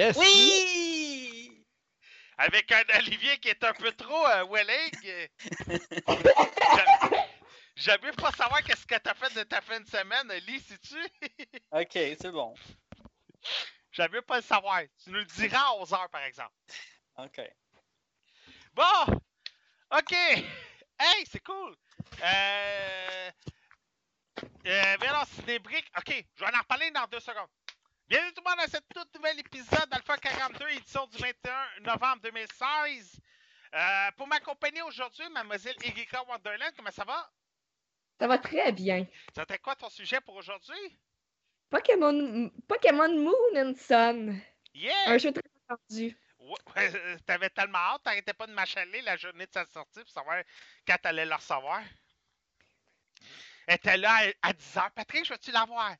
Yes! Oui! Avec un Olivier qui est un peu trop euh, willing. j'a- J'aime mieux pas savoir qu'est-ce que t'as fait de ta fin de semaine, Oli, si tu. Ok, c'est bon. J'aime mieux pas le savoir. Tu nous le diras à 11 h par exemple. Ok. Bon! OK! Hey, c'est cool! Euh. Euh, Vélo Cinébrique. OK, je vais en reparler dans deux secondes. Bienvenue tout le monde à cette toute nouvel épisode d'Alpha 42, édition du 21 novembre 2016. Euh, pour m'accompagner aujourd'hui, mademoiselle Erika Wonderland, comment ça va? Ça va très bien. C'était quoi ton sujet pour aujourd'hui? Pokémon, Pokémon Moon and Sun. Yeah! Un jeu très attendu. Ouais, euh, T'avais tellement hâte, t'arrêtais pas de m'achaler la journée de sa sortie pour savoir quand t'allais le recevoir. Elle était là à, à 10h. Patrick, je vais-tu l'avoir?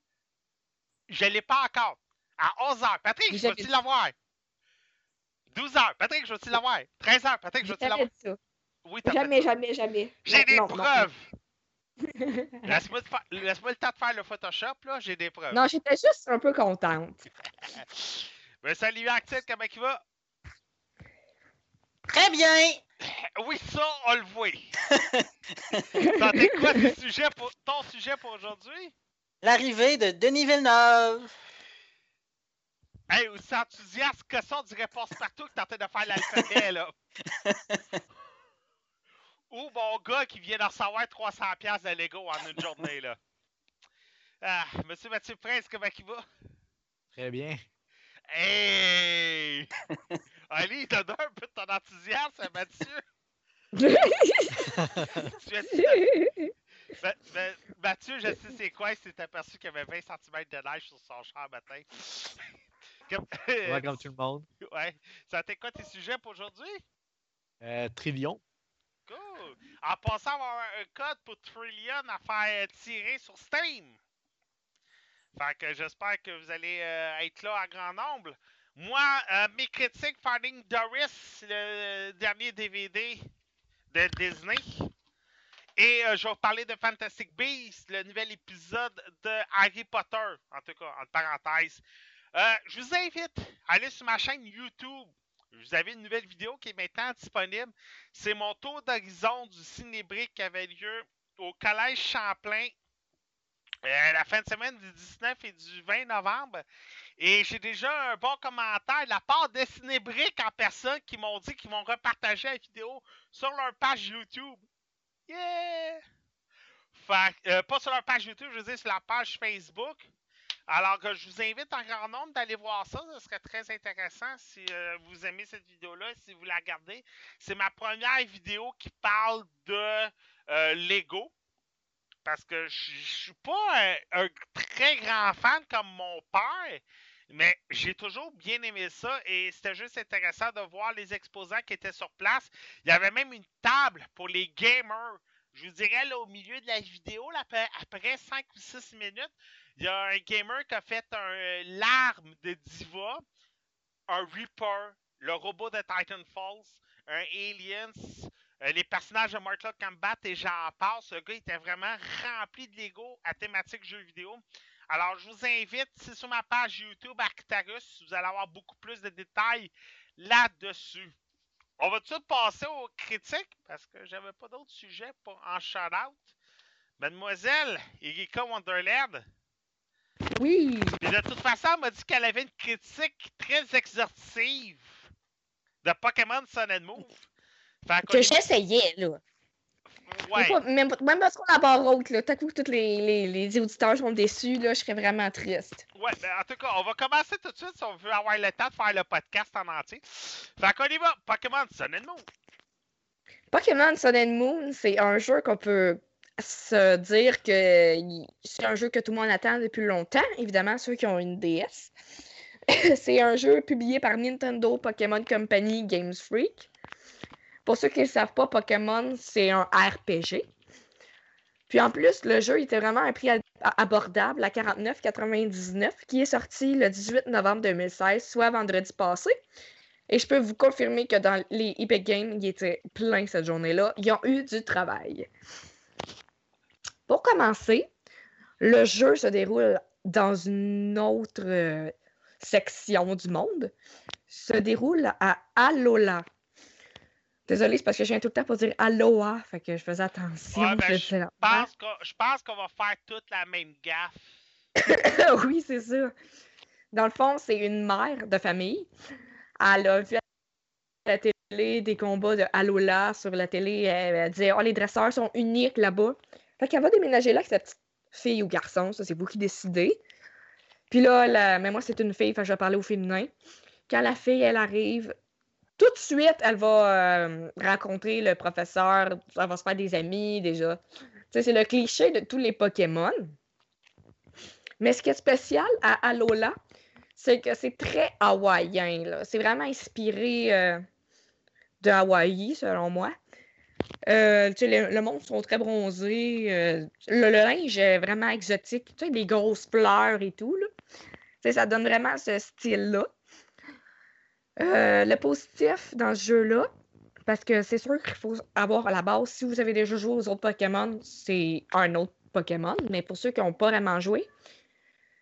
Je l'ai pas encore. À 11h. Patrick, je vu. l'avoir? 12h. Patrick, je vais-tu l'avoir? 13h. Patrick, je jamais l'avoir? Oui, t'as Jamais, jamais, jamais. J'ai des non, preuves. Laisse-moi fa- le temps de faire le Photoshop, là. J'ai des preuves. Non, j'étais juste un peu contente. Ben, salut, Axel, comment il va? Très bien! Oui, ça, on le voit. Quoi tes pour... ton sujet pour aujourd'hui? L'arrivée de Denis Villeneuve. Hey, aussi enthousiaste que ça, on dirait passe-partout que t'es en train de faire l'alphabet, là. Ou mon gars qui vient d'en recevoir 300$ piastres de Lego en une journée, là. Ah, Monsieur Mathieu Prince, comment il va? Très bien. Hey! Ali, donne un peu de ton enthousiasme, Mathieu. Tu es- Ma- ma- Mathieu, je sais c'est quoi, il s'est aperçu qu'il y avait 20 cm de neige sur son char matin. Comme- Ouais, comme tout le monde. Ouais. Ça t'est quoi tes sujets pour aujourd'hui? Euh, Trillion. Cool! En passant, on va avoir un code pour Trillion à faire tirer sur Steam. Fait que j'espère que vous allez euh, être là à grand nombre. Moi, euh, mes critiques Finding Doris, le dernier DVD de Disney. Et euh, je vais vous parler de Fantastic Beasts, le nouvel épisode de Harry Potter, en tout cas, entre parenthèses. Euh, je vous invite à aller sur ma chaîne YouTube. Vous avez une nouvelle vidéo qui est maintenant disponible. C'est mon tour d'horizon du Cinébrique qui avait lieu au Collège Champlain euh, la fin de semaine du 19 et du 20 novembre. Et j'ai déjà un bon commentaire de la part de Cinébrique en personne qui m'ont dit qu'ils vont repartager la vidéo sur leur page YouTube. Yeah! Euh, pas sur leur page YouTube, je veux dire sur la page Facebook. Alors que je vous invite en grand nombre d'aller voir ça. Ce serait très intéressant si euh, vous aimez cette vidéo-là, si vous la regardez. C'est ma première vidéo qui parle de euh, Lego. Parce que je je suis pas un, très grand fan comme mon père, mais j'ai toujours bien aimé ça et c'était juste intéressant de voir les exposants qui étaient sur place. Il y avait même une table pour les gamers. Je vous dirais là au milieu de la vidéo, après- 5 ou 6 minutes, il y a un gamer qui a fait un larme de diva, un Reaper, le robot de Titan Falls, un Aliens, euh, les personnages de Mortal Kombat et j'en passe. Le gars était vraiment rempli de Lego à thématique jeux vidéo. Alors, je vous invite, c'est sur ma page YouTube Arctarus, vous allez avoir beaucoup plus de détails là-dessus. On va tout de passer aux critiques? Parce que j'avais pas d'autres sujets pour en shout-out. Mademoiselle Erika Wonderland, Oui. puis de toute façon, elle m'a dit qu'elle avait une critique très exhaustive de Pokémon Sun and Move. Fait Que j'essayais, là. Ouais. Même, même parce qu'on a barre haute, là. À coup, tous les, les, les auditeurs sont déçus, là. Je serais vraiment triste. Ouais, ben, en tout cas, on va commencer tout de suite si on veut avoir le temps de faire le podcast en entier. Fait qu'on y va. Pokémon Sun and Moon. Pokémon Sun and Moon, c'est un jeu qu'on peut se dire que c'est un jeu que tout le monde attend depuis longtemps, évidemment, ceux qui ont une DS. c'est un jeu publié par Nintendo Pokémon Company Games Freak. Pour ceux qui ne savent pas, Pokémon, c'est un RPG. Puis en plus, le jeu était vraiment un prix abordable à 49,99 qui est sorti le 18 novembre 2016, soit vendredi passé. Et je peux vous confirmer que dans les Epic Games, il était plein cette journée-là. Ils ont eu du travail. Pour commencer, le jeu se déroule dans une autre euh, section du monde. Se déroule à Alola. Désolée, c'est parce que je viens tout le temps pour dire Aloha, fait que je faisais attention. Ouais, ben, je pense qu'on- Je pense qu'on va faire toute la même gaffe. oui, c'est ça. Dans le fond, c'est une mère de famille. Elle a vu à la télé des combats de Alola sur la télé. Elle, elle disait Oh, les dresseurs sont uniques là-bas. Fait qu'elle va déménager là avec sa petite fille ou garçon. Ça, c'est vous qui décidez. Puis là, mais moi, c'est une fille, fait je vais parler au féminin. Quand la fille, elle arrive, tout de suite, elle va euh, rencontrer le professeur. Elle va se faire des amis déjà. C'est le cliché de tous les Pokémon. Mais ce qui est spécial à Alola, c'est que c'est très hawaïen. C'est vraiment inspiré euh, de Hawaï, selon moi. Euh, le, monde sont très bronzés. euh, le, linge est vraiment exotique. Tu sais, des grosses fleurs et tout. Là. Ça donne vraiment ce style-là. Euh, le positif dans ce jeu-là, parce que c'est sûr qu'il faut avoir à la base, si vous avez déjà joué aux autres Pokémon, c'est un autre Pokémon. Mais pour ceux qui n'ont pas vraiment joué,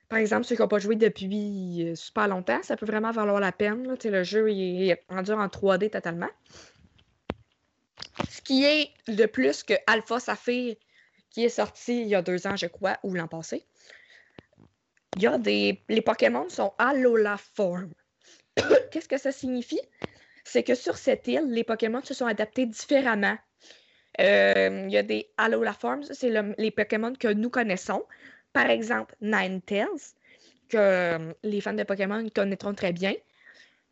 par exemple, ceux qui n'ont pas joué depuis euh, super longtemps, ça peut vraiment valoir la peine. là. Le jeu il est rendu en 3D totalement. Ce qui est de plus que Alpha Saphir, qui est sorti il y a deux ans, je crois, ou l'an passé. Il y a des. Les Pokémon sont Alola Form. Qu'est-ce que ça signifie? C'est que sur cette île, les Pokémon se sont adaptés différemment. Euh, il y a des Alola Forms, c'est le- les Pokémon que nous connaissons. Par exemple, Ninetales, que euh, les fans de Pokémon connaîtront très bien.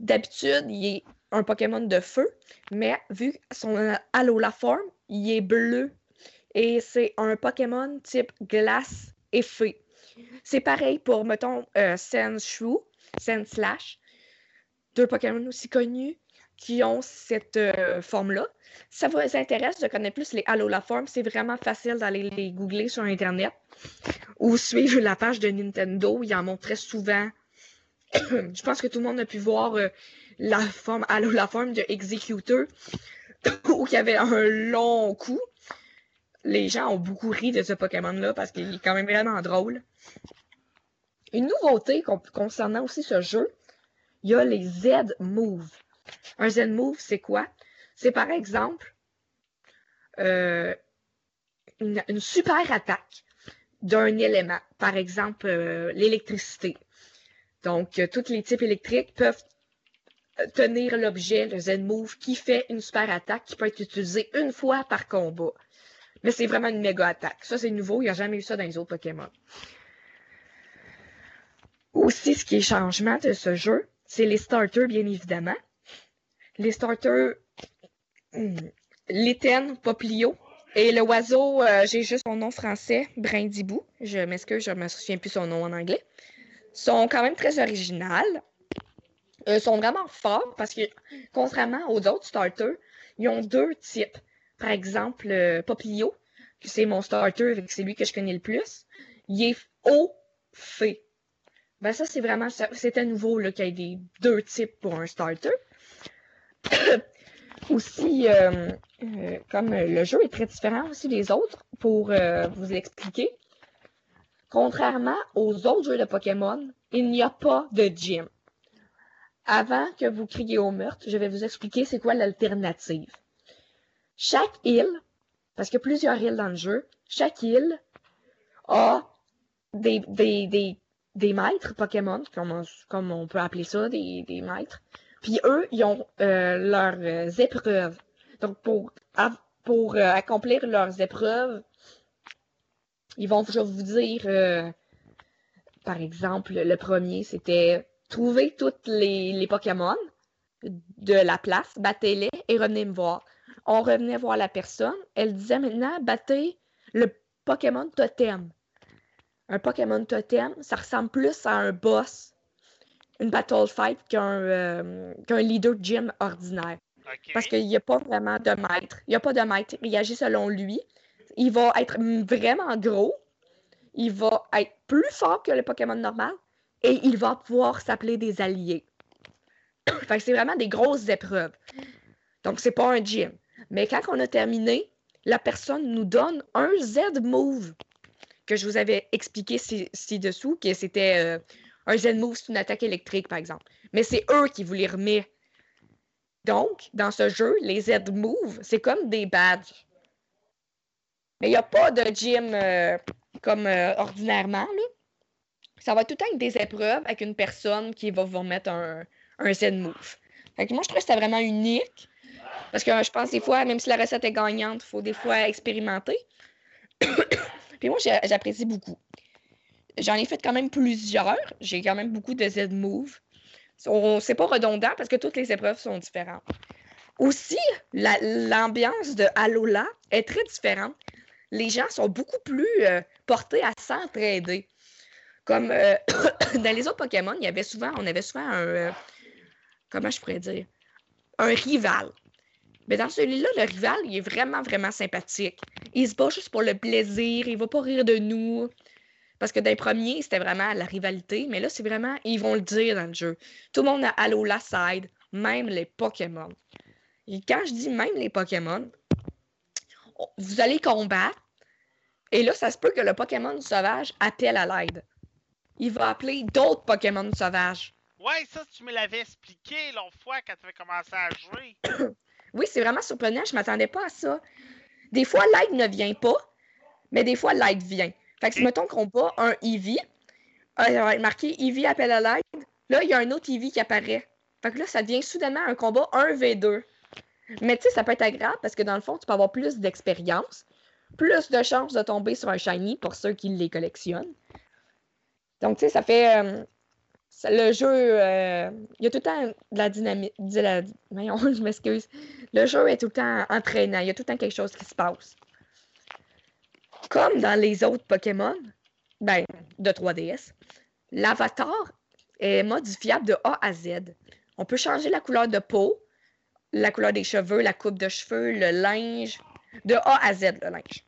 D'habitude, il est un Pokémon de feu, mais vu son Alola Form, il est bleu. Et c'est un Pokémon type glace et feu. C'est pareil pour, mettons, euh, Sandshrew, Sandslash, deux Pokémon aussi connus qui ont cette euh, forme-là. Ça vous intéresse de connaître plus les Alola Forms, c'est vraiment facile d'aller les googler sur Internet ou suivre la page de Nintendo. Ils en montrent très souvent. Je pense que tout le monde a pu voir euh, la forme Alola Form de Executor où il y avait un long cou. Les gens ont beaucoup ri de ce Pokémon-là parce qu'il est quand même vraiment drôle. Une nouveauté con- concernant aussi ce jeu, il y a les Z-Move. Un Z-Move, c'est quoi? C'est par exemple euh, une, super attaque d'un élément. Par exemple, euh, l'électricité. Donc, euh, tous les types électriques peuvent tenir l'objet, le Z-Move, qui fait une super attaque qui peut être utilisée une fois par combat. Mais c'est vraiment une méga attaque. Ça, c'est nouveau. Il n'y a jamais eu ça dans les autres Pokémon. Aussi, ce qui est changement de ce jeu, c'est les starters, bien évidemment. Les starters, hmm, l'étenne, Poplio, et le oiseau, euh, j'ai juste son nom français, Brindibou. Je m'excuse, je me souviens plus son nom en anglais. Sont quand même très originales. Euh, sont vraiment forts parce que, contrairement aux autres starters, ils ont deux types. Par exemple, euh, que c'est mon starter, c'est lui que je connais le plus. Il est haut fait. Ben ça, c'est vraiment, ça- c'était nouveau qu'il y ait des deux types pour un starter. aussi, euh, euh, comme le jeu est très différent aussi des autres, pour vous expliquer, contrairement aux autres jeux de Pokémon, il n'y a pas de gym. Avant que vous criez au meurtre, je vais vous expliquer c'est quoi l'alternative. Chaque île, parce qu'il y a plusieurs îles dans le jeu, chaque île a des, des, des, des maîtres Pokémon, comme on, comme on peut appeler ça, des, des maîtres. Puis eux, ils ont euh, leurs euh, épreuves. Donc, pour, pour euh, accomplir leurs épreuves, ils vont, je vais vous dire, par exemple, le premier, c'était trouver toutes les, les Pokémon de la place, battez-les et revenez me voir. On revenait voir la personne. Elle disait maintenant, battez le Pokémon totem. Un Pokémon totem, ça ressemble plus à un boss, une battle fight qu'un euh, leader gym ordinaire. Parce qu'il n'y a pas vraiment de maître. Il n'y a pas de maître. Il agit selon lui. Il va être vraiment gros. Il va être plus fort que le Pokémon normal. Et il va pouvoir s'appeler des alliés. fait que c'est vraiment des grosses épreuves. Donc, c'est pas un gym. Mais quand on a terminé, la personne nous donne un Z-move que je vous avais expliqué ci- ci-dessous, que c'était euh, un Z-move, c'est une attaque électrique, par exemple. Mais c'est eux qui vous les remet donc, dans ce jeu, les Z-Move, c'est comme des badges. Mais il n'y a pas de gym euh, comme euh, ordinairement. Là. Ça va tout le temps être des épreuves avec une personne qui va vous remettre un, un Z-Move. Fait que moi, je trouve que c'était vraiment unique. Parce que je pense des fois, même si la recette est gagnante, il faut des fois expérimenter. Puis moi, j'apprécie beaucoup. J'en ai fait quand même plusieurs. J'ai quand même beaucoup de Z-Move. C'est pas redondant parce que toutes les épreuves sont différentes. Aussi, la- l'ambiance de Alola est très différente. Les gens sont beaucoup plus euh, portés à s'entraider. Comme euh, dans les autres Pokémon, il y avait souvent, on avait souvent un. euh, comment je pourrais dire Un rival. Mais dans celui-là, le rival, il est vraiment, vraiment sympathique. Il se bat juste pour le plaisir, il va pas rire de nous. Parce que dans les premiers, c'était vraiment la rivalité, mais là, c'est vraiment, ils vont le dire dans le jeu. Tout le monde a Alola Side, même les Pokémon. Et quand je dis même les Pokémon, on- vous allez combattre, et là, ça se peut que le Pokémon sauvage appelle à l'aide. Il va appeler d'autres Pokémon sauvages. Ouais, ça, tu me l'avais expliqué l'autre fois quand tu avais commencé à jouer. Oui, c'est vraiment surprenant, je m'attendais pas à ça. Des fois, l'aide ne vient pas, mais des fois, l'aide vient. Fait que si mettons qu'on bat un Eevee, euh, ça va être marqué Eevee appelle à l'aide, là, il y a un autre Eevee qui apparaît. Fait que là, ça devient soudainement un combat 1v2. Mais tu sais, ça peut être agréable parce que dans le fond, tu peux avoir plus d'expérience, plus de chances de tomber sur un shiny pour ceux qui les collectionnent. Donc, tu sais, ça fait. euh, le jeu, euh, il y a tout le temps de la dynamique. De la, voyons, je m'excuse. Le jeu est tout le temps entraînant. Il y a tout le temps quelque chose qui se passe. Comme dans les autres Pokémon, ben, de 3DS, l'avatar est modifiable de A à Z. On peut changer la couleur de peau, la couleur des cheveux, la coupe de cheveux, le linge, de A à Z, le linge.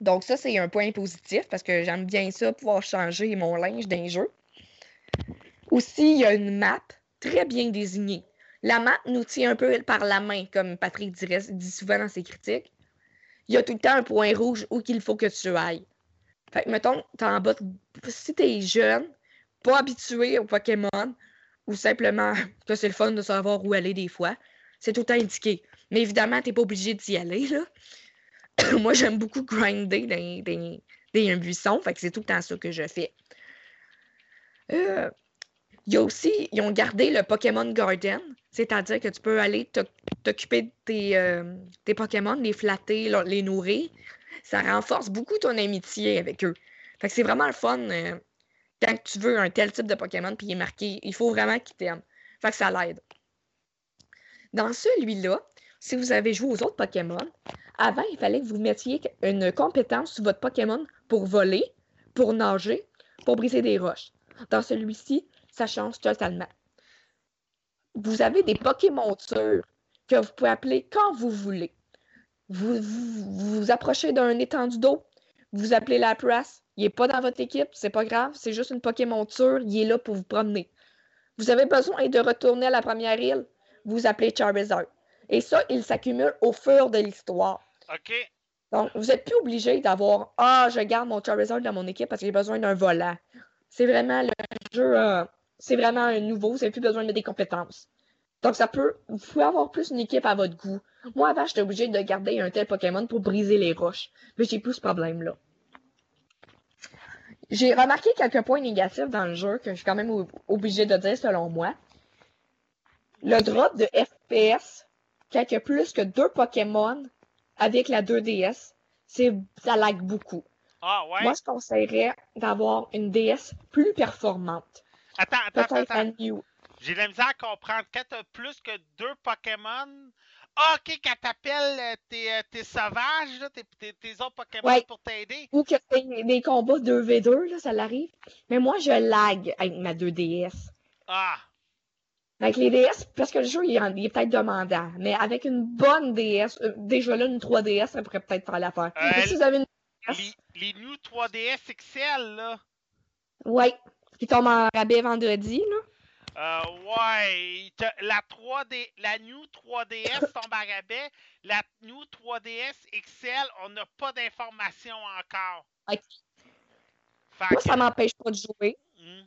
Donc ça, c'est un point positif parce que j'aime bien ça, pouvoir changer mon linge d'un jeu. Aussi, il y a une map très bien désignée. La map nous tient un peu par la main, comme Patrick dit souvent dans ses critiques. Il y a tout le temps un point rouge où qu'il faut que tu ailles. Fait que, mettons, t'es en bas, de- si t'es jeune, pas habitué aux Pokémon, ou simplement que c'est le fun de savoir où aller des fois, c'est tout le temps indiqué. Mais évidemment, t'es pas obligé d'y aller, là. Moi, j'aime beaucoup grinder dans, dans- dans un buisson, fait que c'est tout le temps ça que je fais. Euh, il y a aussi, ils ont gardé le Pokémon Garden, c'est-à-dire que tu peux aller t'oc- t'occuper de tes, euh, tes Pokémon, les flatter, les nourrir. Ça renforce beaucoup ton amitié avec eux. Fait que c'est vraiment le fun euh, quand tu veux un tel type de Pokémon puis il est marqué, il faut vraiment qu'il t'aime. Fait que ça l'aide. Dans celui-là, si vous avez joué aux autres Pokémon, avant, il fallait que vous mettiez une compétence sur votre Pokémon pour voler, pour nager, pour briser des roches. Dans celui-ci, ça change totalement. Vous avez des Pokémontures que vous pouvez appeler quand vous voulez. Vous vous, approchez d'un étendue d'eau, vous appelez la il est pas dans votre équipe, c'est pas grave, c'est juste une Pokémonture, il est là pour vous promener. Vous avez besoin de retourner à la première île, vous appelez Charizard. Et ça, il s'accumule au fur de l'histoire. OK. Donc, vous n'êtes plus obligé d'avoir Ah, je garde mon Charizard dans mon équipe parce que j'ai besoin d'un volant. C'est vraiment le jeu, euh, c'est vraiment un nouveau, vous n'avez plus besoin de mettre des compétences. Donc, ça peut, vous pouvez avoir plus une équipe à votre goût. Moi, avant, j'étais obligé de garder un tel Pokémon pour briser les roches. Mais j'ai plus ce problème-là. J'ai remarqué quelques points négatifs dans le jeu que je suis quand même ob- obligé de dire selon moi. Le drop de FPS, a plus que deux Pokémon avec la 2DS, c'est, ça lag beaucoup. Ah, ouais? Moi, je conseillerais d'avoir une DS plus performante. Attends, attends, attends. J'ai de la misère à comprendre. Quand t'as plus que deux Pokémon. Ah, ok, quand t'appelles euh, tes, euh, tes sauvages, là, tes, tes, tes autres Pokémon Ouais. pour t'aider. Ou que c'est des combats 2v2, là, ça l'arrive. Mais moi, je lag avec ma 2DS. Ah, Avec les DS, parce que le jeu, il est, peut-être demandant. Mais avec une bonne DS, euh, déjà là, une 3DS, ça pourrait peut-être faire l'affaire. Euh, si vous avez une les, DS, les New 3DS XL, là. ouais, qui tombe en rabais vendredi, là. Euh, ouais, la 3D, la New 3DS tombe à rabais. La New 3DS XL, on n'a pas d'informations encore. Ok. Fait Moi, que- ça m'empêche pas de jouer. Hmm.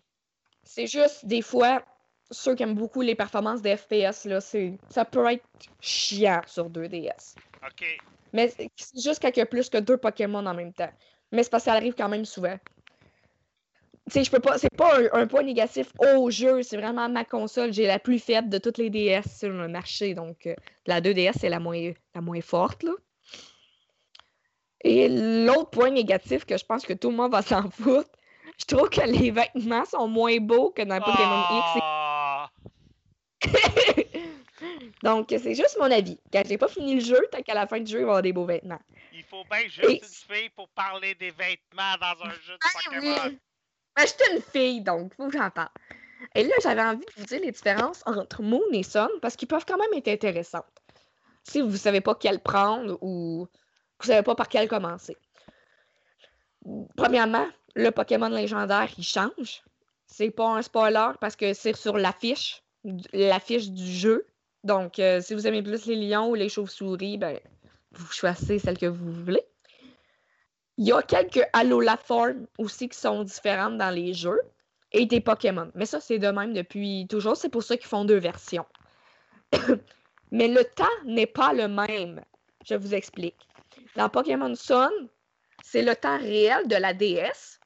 C'est juste, des fois, ceux qui aiment beaucoup les performances des FPS, là, ça peut être chiant sur 2DS. Ok. Mais c'est juste qu'il y a plus que deux Pokémon en même temps. Mais c'est parce que ça arrive quand même souvent. Tu sais, je peux pas. C'est pas un, un point négatif au jeu, c'est vraiment ma console. J'ai la plus faible de toutes les DS sur le marché. Donc, euh, la 2DS, c'est la moins, la moins forte, là. Et l'autre point négatif que je pense que tout le monde va s'en foutre, je trouve que les vêtements sont moins beaux que dans Pokémon X. Donc, c'est juste mon avis. Quand j'ai pas fini le jeu, tant qu'à la fin du jeu, il va y avoir des beaux vêtements. il faut bien juste Et- une fille pour parler des vêtements dans un jeu de Ah Pokémon. oui. Ben, j'étais une fille, donc faut que j'en parle. Et là, j'avais envie de vous dire les différences entre Moon et Sun parce qu'ils peuvent quand même être intéressantes. Si vous savez pas quel prendre ou vous savez pas par quel commencer. Premièrement, le Pokémon légendaire, il change. C'est pas un spoiler parce que c'est sur l'affiche, l'affiche du jeu. Donc, euh, si vous aimez plus les lions ou les chauves-souris, ben, vous choisissez celle que vous voulez. Il y a quelques Alola-formes aussi qui sont différentes dans les jeux et des Pokémon. Mais ça, c'est de même depuis toujours. C'est pour ça qu'ils font deux versions. Mais le temps n'est pas le même. Je vous explique. Dans Pokémon Sun, c'est le temps réel de la DS.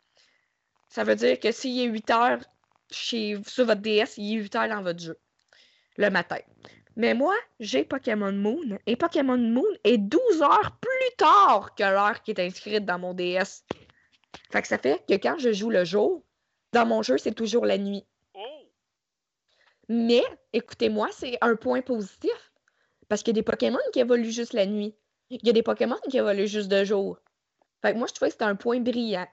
Ça veut dire que s'il est 8 heures chez, sur votre DS, il est 8 heures dans votre jeu. Le matin. Mais moi, j'ai Pokémon Moon. Et Pokémon Moon est 12 heures plus tard que l'heure qui est inscrite dans mon DS. Fait que ça fait que quand je joue le jour, dans mon jeu, c'est toujours la nuit. Oh! Mais, écoutez-moi, c'est un point positif. Parce qu'il y a des Pokémon qui évoluent juste la nuit. Il y a des Pokémon qui évoluent juste de jour. Fait que moi, je trouvais que c'était un point brillant.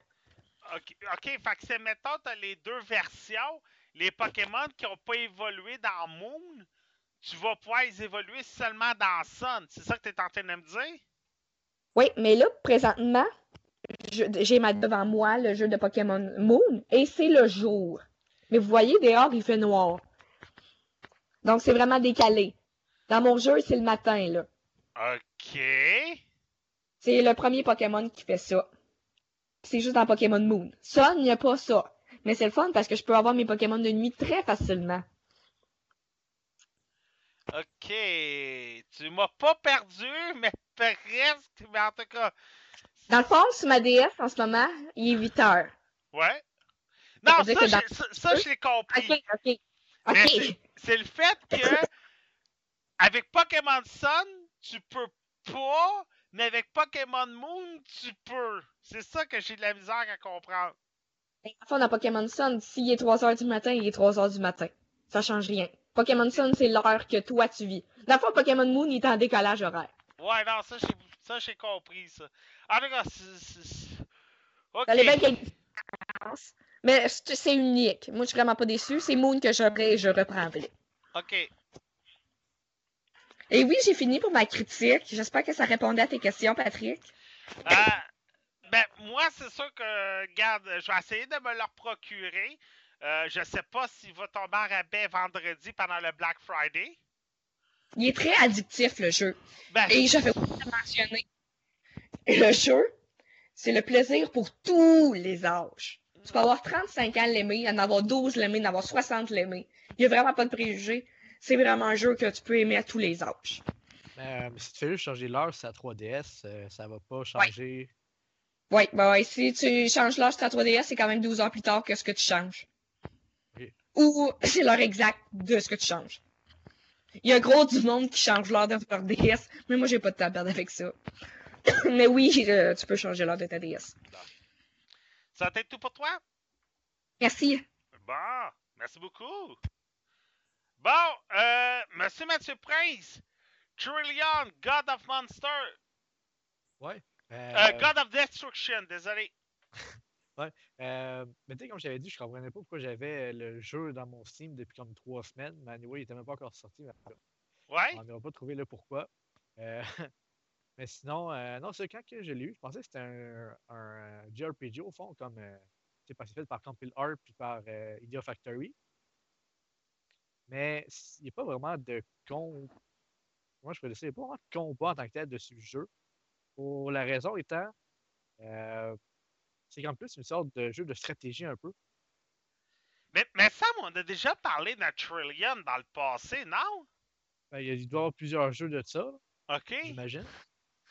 Ok, ok, fait que c'est, mettons, t'as les deux versions. Les Pokémon qui n'ont pas évolué dans Moon, tu vas pouvoir les évoluer seulement dans Sun. C'est ça que tu es en train de me dire? Oui, mais là, présentement, j'ai devant moi le jeu de Pokémon Moon et c'est le jour. Mais vous voyez, dehors, il fait noir. Donc, c'est vraiment décalé. Dans mon jeu, c'est le matin, là. Ok. C'est le premier Pokémon qui fait ça. C'est juste dans Pokémon Moon. Sun, il n'y a pas ça. Mais c'est le fun parce que je peux avoir mes Pokémon de nuit très facilement. Ok. Tu m'as pas perdu, mais presque. Mais en tout cas, Dans le fond, sur ma DS, en ce moment, il est 8 heures. ouais. Non, ça, dans- ça, ça, je l'ai compris. OK, OK. C'est le fait que avec Pokémon Sun, tu peux pas, mais avec Pokémon Moon, tu peux. C'est ça que j'ai de la misère à comprendre. Fond, dans Pokémon Sun, s'il est 3 heures du matin, il est 3 heures du matin. Ça change rien. Pokémon Sun, c'est l'heure que toi tu vis. Dans le fond, Pokémon Moon, il est en décalage horaire. Ouais, non, ça, j'ai, ça, j'ai compris, ça. En tout cas, c'est... Ok. Ça bien quelques. Mais c'est unique. Moi, je suis vraiment pas déçu. C'est Moon que j'aurais et je reprendrai. Ok. Et oui, j'ai fini pour ma critique. J'espère que ça répondait à tes questions, Patrick. Ah, ben, moi, c'est sûr que, regarde, je vais essayer de me leur procurer. Euh, je sais pas s'il va tomber en rabais vendredi pendant le Black Friday. Il est très addictif, le jeu. Ben, Et j'avais oublié de mentionner. Le jeu, c'est le plaisir pour tous les âges. Tu peux avoir 35 ans l'aimer, en avoir 12 l'aimer, en avoir 60 l'aimer. Il n'y a vraiment pas de préjugés. C'est vraiment un jeu que tu peux aimer à tous les âges. Mais, euh, si tu fais juste changer l'heure sur la 3DS, euh, ça va pas changer. Oui, bah ouais, si tu changes l'heure sur ta 3DS, c'est quand même 12 heures plus tard que ce que tu changes. Ou c'est l'heure exacte de ce que tu changes. Il y a gros du monde qui change l'heure de leur DS, mais moi j'ai pas de temps à perdre avec ça. mais oui, euh, tu peux changer l'heure de ta DS. ça va être tout pour toi? Merci. Bon, merci beaucoup. Bon, euh, Monsieur Mathieu Prince, Trillion, God of Monster, Ouais. Euh, euh, God of Destruction, désolé. euh, mais tu sais, comme j'avais dit, je comprenais pas pourquoi j'avais le jeu dans mon Steam depuis comme trois semaines. Mais anyway, il était même pas encore sorti. mais Ouais? On n'aura pas trouvé le pourquoi. Euh, mais sinon, euh, non, c'est quand que je l'ai eu, je pensais que c'était un, un JRPG au fond, comme euh, c'est fait par Compile Art puis par euh, Idea Factory. Mais il n'y a pas vraiment de con. Moi, je peux laisser, pas vraiment de combat en tant que tel dessus le jeu. Pour la raison étant, euh, c'est qu'en plus une sorte de jeu de stratégie un peu. Mais, mais Sam, on a déjà parlé d'un Trillion dans le passé, non? Ben, il doit y avoir plusieurs jeux de ça. OK. j'imagine.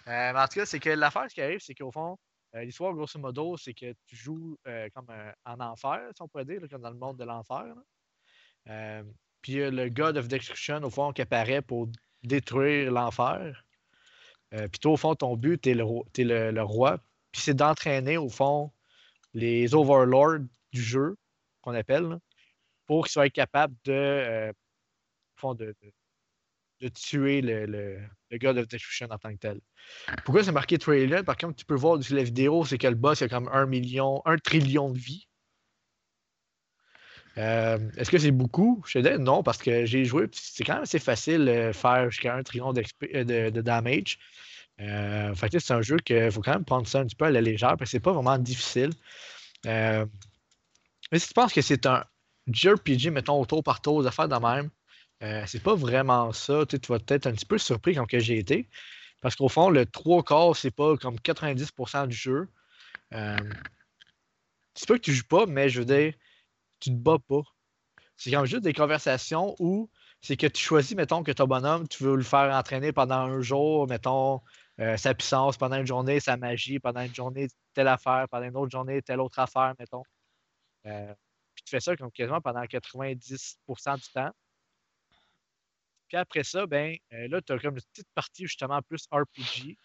Euh, mais en tout cas, c'est que l'affaire, ce qui arrive, c'est qu'au fond, euh, l'histoire, grosso modo, c'est que tu joues euh, comme en enfer, si on pourrait dire, là, comme dans le monde de l'enfer. Là. Euh, puis euh, le God of Destruction, au fond, qui apparaît pour détruire l'enfer. Euh, puis toi, au fond, ton but, t'es le, t'es le, roi. Puis c'est d'entraîner, au fond, les overlords du jeu, qu'on appelle, pour qu'ils soient capables de, euh, au fond, de, de- tuer le, le, God of Destruction en tant que tel. Pourquoi c'est marqué trailer? Par contre, tu peux voir sur la vidéo, c'est que le boss il a comme un million, un trillion de vies. Euh, Est-ce que c'est beaucoup? Je te dis non, parce que j'ai joué, c'est quand même assez facile de faire jusqu'à un trillion euh, de, damage. Euh, fait c'est un jeu qu'il faut quand même prendre ça un petit peu à la légère, parce que c'est pas vraiment difficile. Euh, mais si tu penses que c'est un JRPG, mettons, au tour par tour, des affaires de même, euh, c'est pas vraiment ça. Tu vas peut-être un petit peu surpris comme que j'ai été. Parce qu'au fond, le 3 quarts, c'est pas comme 90% du jeu. Euh, c'est pas que tu joues pas, mais je veux dire, tu te bats pas. C'est comme juste des conversations où c'est que tu choisis, mettons, que ton bonhomme, tu veux le faire entraîner pendant un jour, mettons, euh, sa puissance, pendant une journée, sa magie, pendant une journée, telle affaire, pendant une autre journée, telle autre affaire, mettons. Euh, puis tu fais ça comme quasiment pendant 90% du temps. Puis après ça, ben euh, là, tu as comme une petite partie justement plus RPG.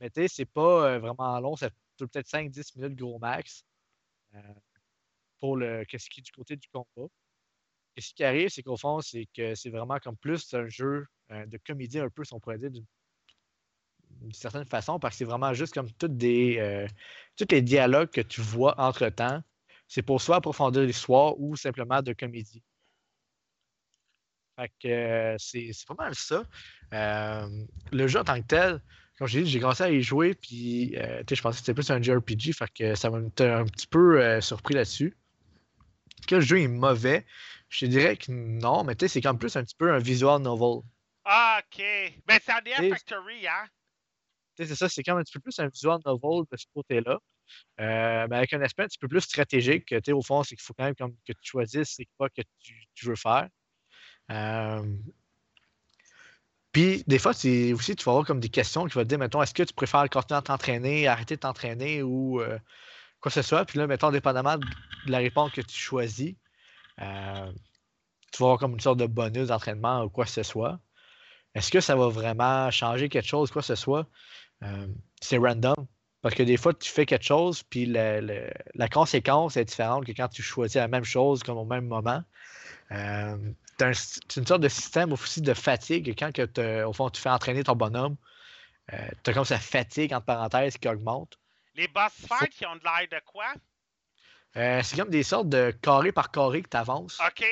Mais tu sais, c'est pas vraiment long, dure peut-être 5-10 minutes gros max. Pour le qu'est-ce qui est du côté du combat. Et ce qui arrive, c'est qu'au fond, c'est que c'est vraiment comme plus un jeu euh, de comédie un peu, si on pourrait dire, d'une certaine façon, parce que c'est vraiment juste comme toutes des euh, tous les dialogues que tu vois entre temps. C'est pour soit approfondir l'histoire ou simplement de comédie. Fait que euh, c'est pas mal ça. Le jeu en tant que tel, comme j'ai dit, j'ai commencé à y jouer, puis je pensais que c'était plus un JRPG, fait que ça m'a un petit peu surpris là-dessus. Est-ce que le jeu est mauvais? Je te dirais que non, mais tu sais, c'est comme plus un petit peu un visual novel. Ah, OK. Ben, c'est Et- Factory, hein? Tu sais, c'est ça, c'est comme un petit peu plus un visual novel de ce côté-là. Euh, mais avec un aspect un petit peu plus stratégique, que, tu sais, au fond, c'est qu'il faut quand même comme que tu choisisses c'est quoi que tu, tu veux faire. Euh, Puis, des fois, c'est aussi, tu vas avoir comme des questions qui vont te dire, mettons, est-ce que tu préfères continuer à t'entraîner, arrêter de t'entraîner ou euh, quoi que ce soit. Puis là, mettons, dépendamment de la réponse que tu choisis, euh, tu vas avoir comme une sorte de bonus d'entraînement ou quoi que ce soit. Est-ce que ça va vraiment changer quelque chose, quoi que ce soit? Euh, c'est random. Parce que des fois, tu fais quelque chose, puis la conséquence est différente que quand tu choisis la même chose comme au même moment. Euh, c'est une sorte de système aussi de fatigue. Quand que au fond, tu fais entraîner ton bonhomme, euh, tu as comme sa fatigue, entre parenthèses, qui augmente. Les boss fights, qui ont de l'air de quoi? Euh, c'est comme des sortes de carré par carré que tu avances. OK.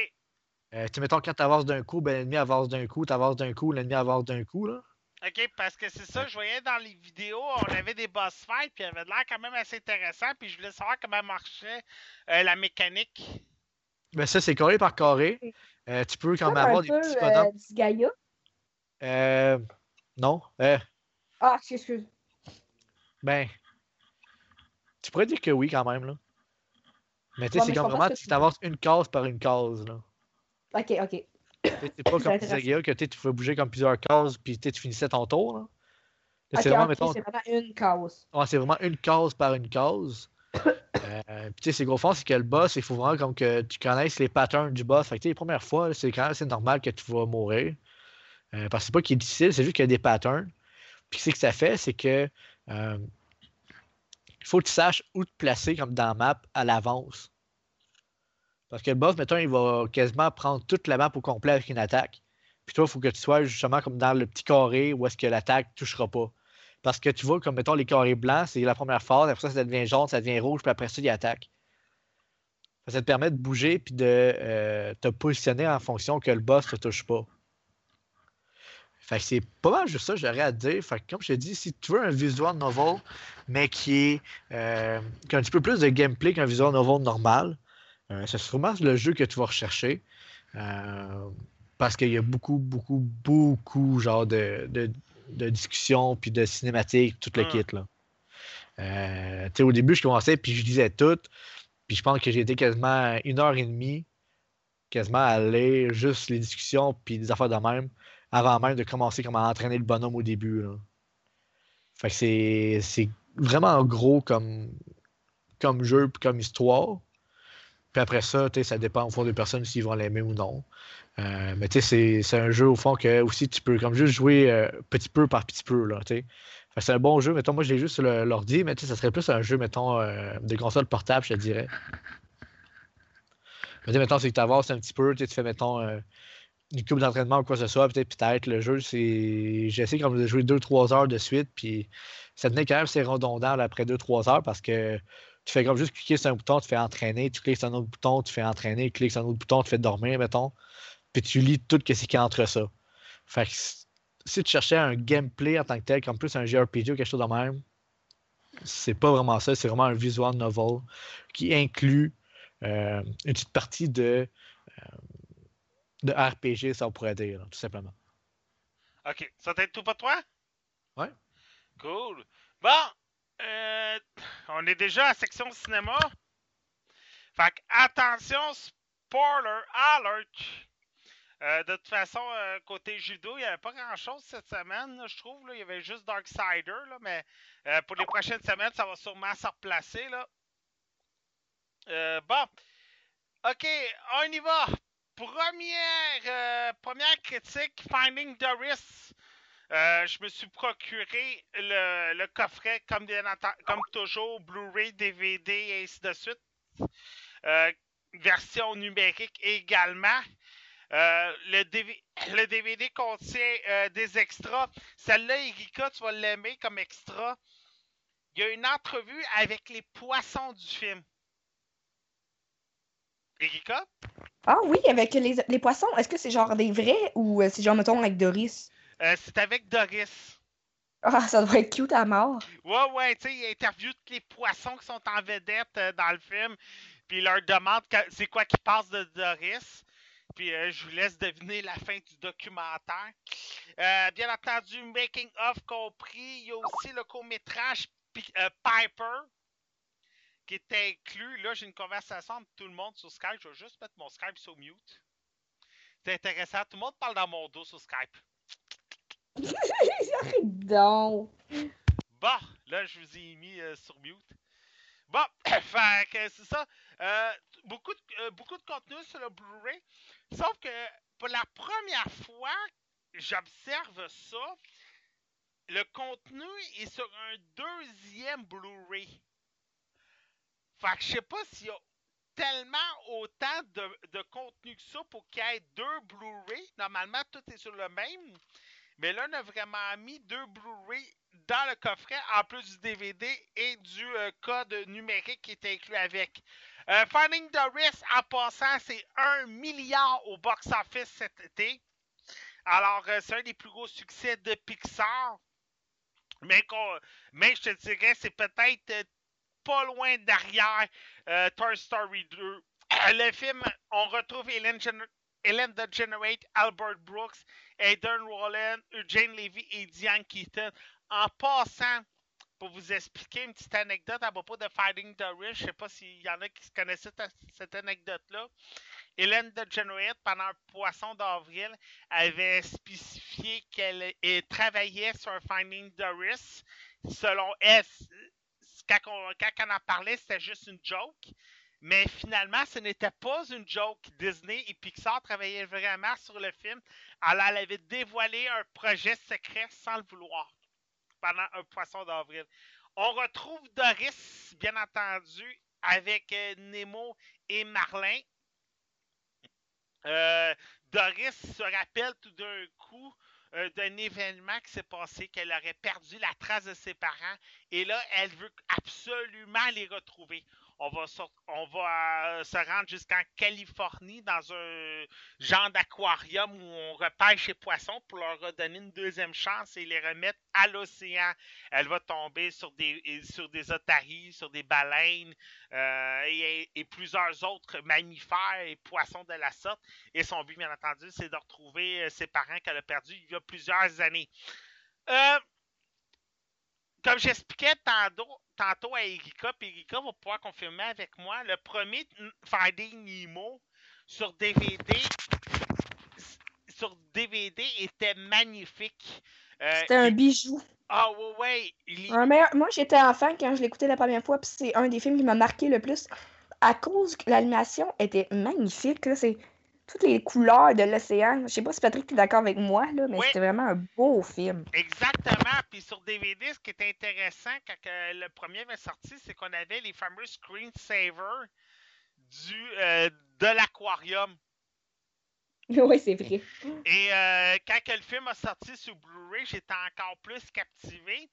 Euh, tu mettons, quand tu avances d'un coup, ben, l'ennemi avance d'un coup, tu avances d'un coup, l'ennemi avance d'un coup. Là. Ok, parce que c'est ça, je voyais dans les vidéos, on avait des boss fights, puis il avait l'air quand même assez intéressant, puis je voulais savoir comment marchait euh, la mécanique. Ben ça, c'est carré par carré. Euh, tu peux quand même un avoir des peu petits euh, bonhommes. du Gaïa. Euh, non. Euh, Ah, excuse. ben. Tu pourrais dire que oui quand même, là. Mais tu sais, Ouais, c'est comme vraiment, tu t'avances une case par une case, là. Ok, ok. C'est pas comme. Zagaia que tu pouvais bouger comme plusieurs cases, puis tu sais, tu finissais ton tour, là. C'est vraiment, ok, mettons, c'est vraiment une cause. Ouais, c'est vraiment une case par une case. Euh, puis tu sais, c'est gros fond, c'est que le boss, il faut vraiment comme que tu connaisses les patterns du boss. Fait que tu sais, les premières fois, c'est quand même normal que tu vas mourir. Euh, parce que c'est pas qu'il est difficile, c'est juste qu'il y a des patterns. Puis ce que ça fait, c'est que euh, il faut que tu saches où te placer comme dans la map à l'avance. Parce que le boss, mettons, il va quasiment prendre toute la map au complet avec une attaque. Puis toi, il faut que tu sois justement comme dans le petit carré où est-ce que l'attaque ne touchera pas. Parce que tu vois, comme mettons les carrés blancs, c'est la première phase, après ça, ça devient jaune, ça devient rouge, puis après ça, il attaque. Ça te permet de bouger puis de euh, te positionner en fonction que le boss ne te touche pas. Fait que c'est pas mal juste ça, j'aurais à te dire. Fait que comme je t'ai dit, si tu veux un visual novel, mais qui est euh, qui a un petit peu plus de gameplay qu'un visual novel normal, euh, c'est sûrement le jeu que tu vas rechercher. Euh, parce qu'il y a beaucoup, beaucoup, beaucoup genre de, de, de discussions, puis de cinématiques, tout le Mm. kit. Là. Euh, tu sais, au début, je commençais, puis je lisais tout. Puis je pense que j'ai été quasiment une heure et demie, quasiment à lire juste les discussions, puis des affaires de même, avant même de commencer comme à entraîner le bonhomme au début. là. C'est, vraiment gros comme, comme jeu, puis comme histoire. Puis après ça, ça dépend au fond des personnes s'ils vont l'aimer ou non. Euh, mais tu sais, c'est, un jeu au fond que aussi tu peux comme juste jouer euh, petit peu par petit peu. C'est un bon jeu. Mettons, moi je l'ai juste sur l'ordi, mais ça serait plus un jeu, mettons, euh, de console portable, je te dirais. Mais mettons, c'est que tu avances un petit peu, tu fais, mettons, une coupe d'entraînement ou quoi que ce soit, peut-être, peut-être le jeu, c'est. J'ai essayé comme de jouer 2-3 heures de suite, puis ça devenait quand même assez redondant après 2-3 heures parce que tu fais comme juste cliquer sur un bouton, tu fais entraîner, tu cliques sur un autre bouton, tu fais entraîner, tu cliques sur un autre bouton, tu fais dormir, mettons. Puis tu lis tout ce qui est entre ça. Fait que si- tu cherchais un gameplay en tant que tel, comme plus un JRPG ou quelque chose de même, c'est pas vraiment ça, c'est vraiment un visual novel qui inclut euh, une petite partie de, de RPG, ça on pourrait dire, là, tout simplement. Ok, ça t'aide tout pour toi? Ouais. Cool. Bon, euh, on est déjà à la section cinéma. Fait que, attention, spoiler alert! Euh, de toute façon, euh, côté judo, il n'y avait pas grand-chose cette semaine, là, je trouve. là. Il y avait juste Darksider, là, mais euh, pour les prochaines semaines, ça va sûrement se replacer. Là. Bon. OK, on y va. Première, euh, première critique, Finding Doris. Euh, je me suis procuré le, coffret, comme, toujours, Blu-ray, DVD et ainsi de suite. Euh, version numérique également. Le, DV le DVD contient des extras. Celle-là, Erika, tu vas l'aimer comme extra. Il y a une entrevue avec les poissons du film. Erika? Ah oui, avec les, les poissons, est-ce que c'est genre des vrais ou euh, c'est genre, mettons, avec Doris? Euh, c'est avec Doris. Ah, ça doit être cute à mort. Ouais, ouais, tu sais, il interviewe tous les poissons qui sont en vedette euh, dans le film. Puis il leur demande c'est quoi qui passe de Doris. Puis euh, je vous laisse deviner la fin du documentaire. Euh, bien entendu, Making of compris. Il y a aussi le court-métrage Pi- Piper qui est inclus. Là, j'ai une conversation avec tout le monde sur Skype. Je vais juste mettre mon Skype sur mute. C'est intéressant. Tout le monde parle dans mon dos sur Skype. Donc. Bon, là, je vous ai mis euh, sur mute. Bon, fait que c'est ça. Euh, beaucoup, de, euh, beaucoup de contenu sur le Blu-ray. Sauf que pour la première fois, j'observe ça. Le contenu est sur un deuxième Blu-ray. Fait que je sais pas s'il y a tellement autant de, contenu que ça pour qu'il y ait deux Blu-ray. Normalement, tout est sur le même. Mais là, on a vraiment mis deux Blu-ray dans le coffret, en plus du DVD et du euh, code numérique qui est inclus avec. Euh, Finding Doris, en passant, c'est un milliard au box-office cet été. Alors, euh, c'est un des plus gros succès de Pixar. Mais, mais je te dirais, c'est peut-être euh, pas loin derrière euh, Toy Story 2. Euh, le film, on retrouve Ellen, Gen- Ellen DeGeneres, Albert Brooks, Aidan Rowland, Eugene Levy et Diane Keaton. En passant, pour vous expliquer une petite anecdote à propos de Fighting the Rich, je sais pas s'il y en a qui connaissaient ta- cette anecdote-là. Hélène DeGeneres, pendant poisson d'avril, avait spécifié qu'elle elle travaillait sur Finding Doris. Selon elle, quand on, quand on en parlait, c'était juste une joke. Mais finalement, ce n'était pas une joke. Disney et Pixar travaillaient vraiment sur le film. Alors, elle avait dévoilé un projet secret sans le vouloir pendant un poisson d'avril. On retrouve Doris, bien entendu, avec euh, Nemo et Marlin. Euh, Doris se rappelle tout d'un coup euh, d'un événement qui s'est passé, qu'elle aurait perdu la trace de ses parents. Et là, elle veut absolument les retrouver. On va, euh, se rendre jusqu'en Californie dans un genre d'aquarium où on repêche les poissons pour leur redonner une deuxième chance et les remettre à l'océan. Elle va tomber sur des, sur des otaries, sur des baleines euh, et, plusieurs autres mammifères et poissons de la sorte. Et son but, bien entendu, c'est de retrouver euh, ses parents qu'elle a perdus il y a plusieurs années. Comme j'expliquais tantôt, tantôt à Erika, puis Erika va pouvoir confirmer avec moi, le premier Finding Nemo sur DVD, sur DVD était magnifique. Euh, C'était un bijou. Ah ouais, ouais. il- Un meilleur- Moi, j'étais enfant quand je l'écoutais la première fois, puis c'est un des films qui m'a marqué le plus à cause que l'animation était magnifique. là, C'est toutes les couleurs de l'océan. Je sais pas si Patrick est d'accord avec moi, là, mais Oui. c'était vraiment un beau film. Exactement. Puis sur DVD, ce qui était intéressant quand le premier avait sorti, c'est qu'on avait les fameux screensavers du euh, de l'aquarium. oui, c'est vrai. Et euh, quand que le film a sorti sur Blu-ray, j'étais encore plus captivé.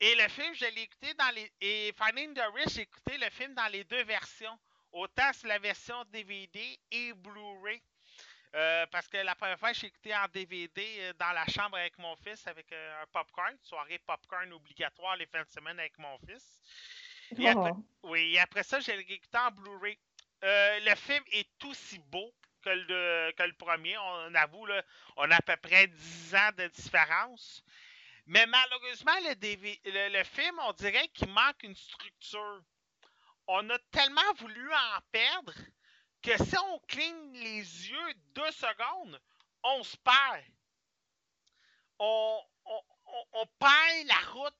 Et le film, je l'ai écouté dans les. Et Finding the Rich, j'ai écouté le film dans les deux versions. Autant sur la version DVD et Blu-ray. Euh, parce que la première fois, j'ai écouté en DVD euh, dans la chambre avec mon fils avec euh, un popcorn. Soirée popcorn obligatoire les fins de semaine avec mon fils. Et après, oui, et après ça, j'ai réécouté en Blu-ray. Euh, le film est aussi beau que le, que le premier. On avoue, là, on a à peu près 10 ans de différence. Mais malheureusement, le, DV le, le film, on dirait qu'il manque une structure. On a tellement voulu en perdre que si on cligne les yeux deux secondes, on se perd. On, perd la route,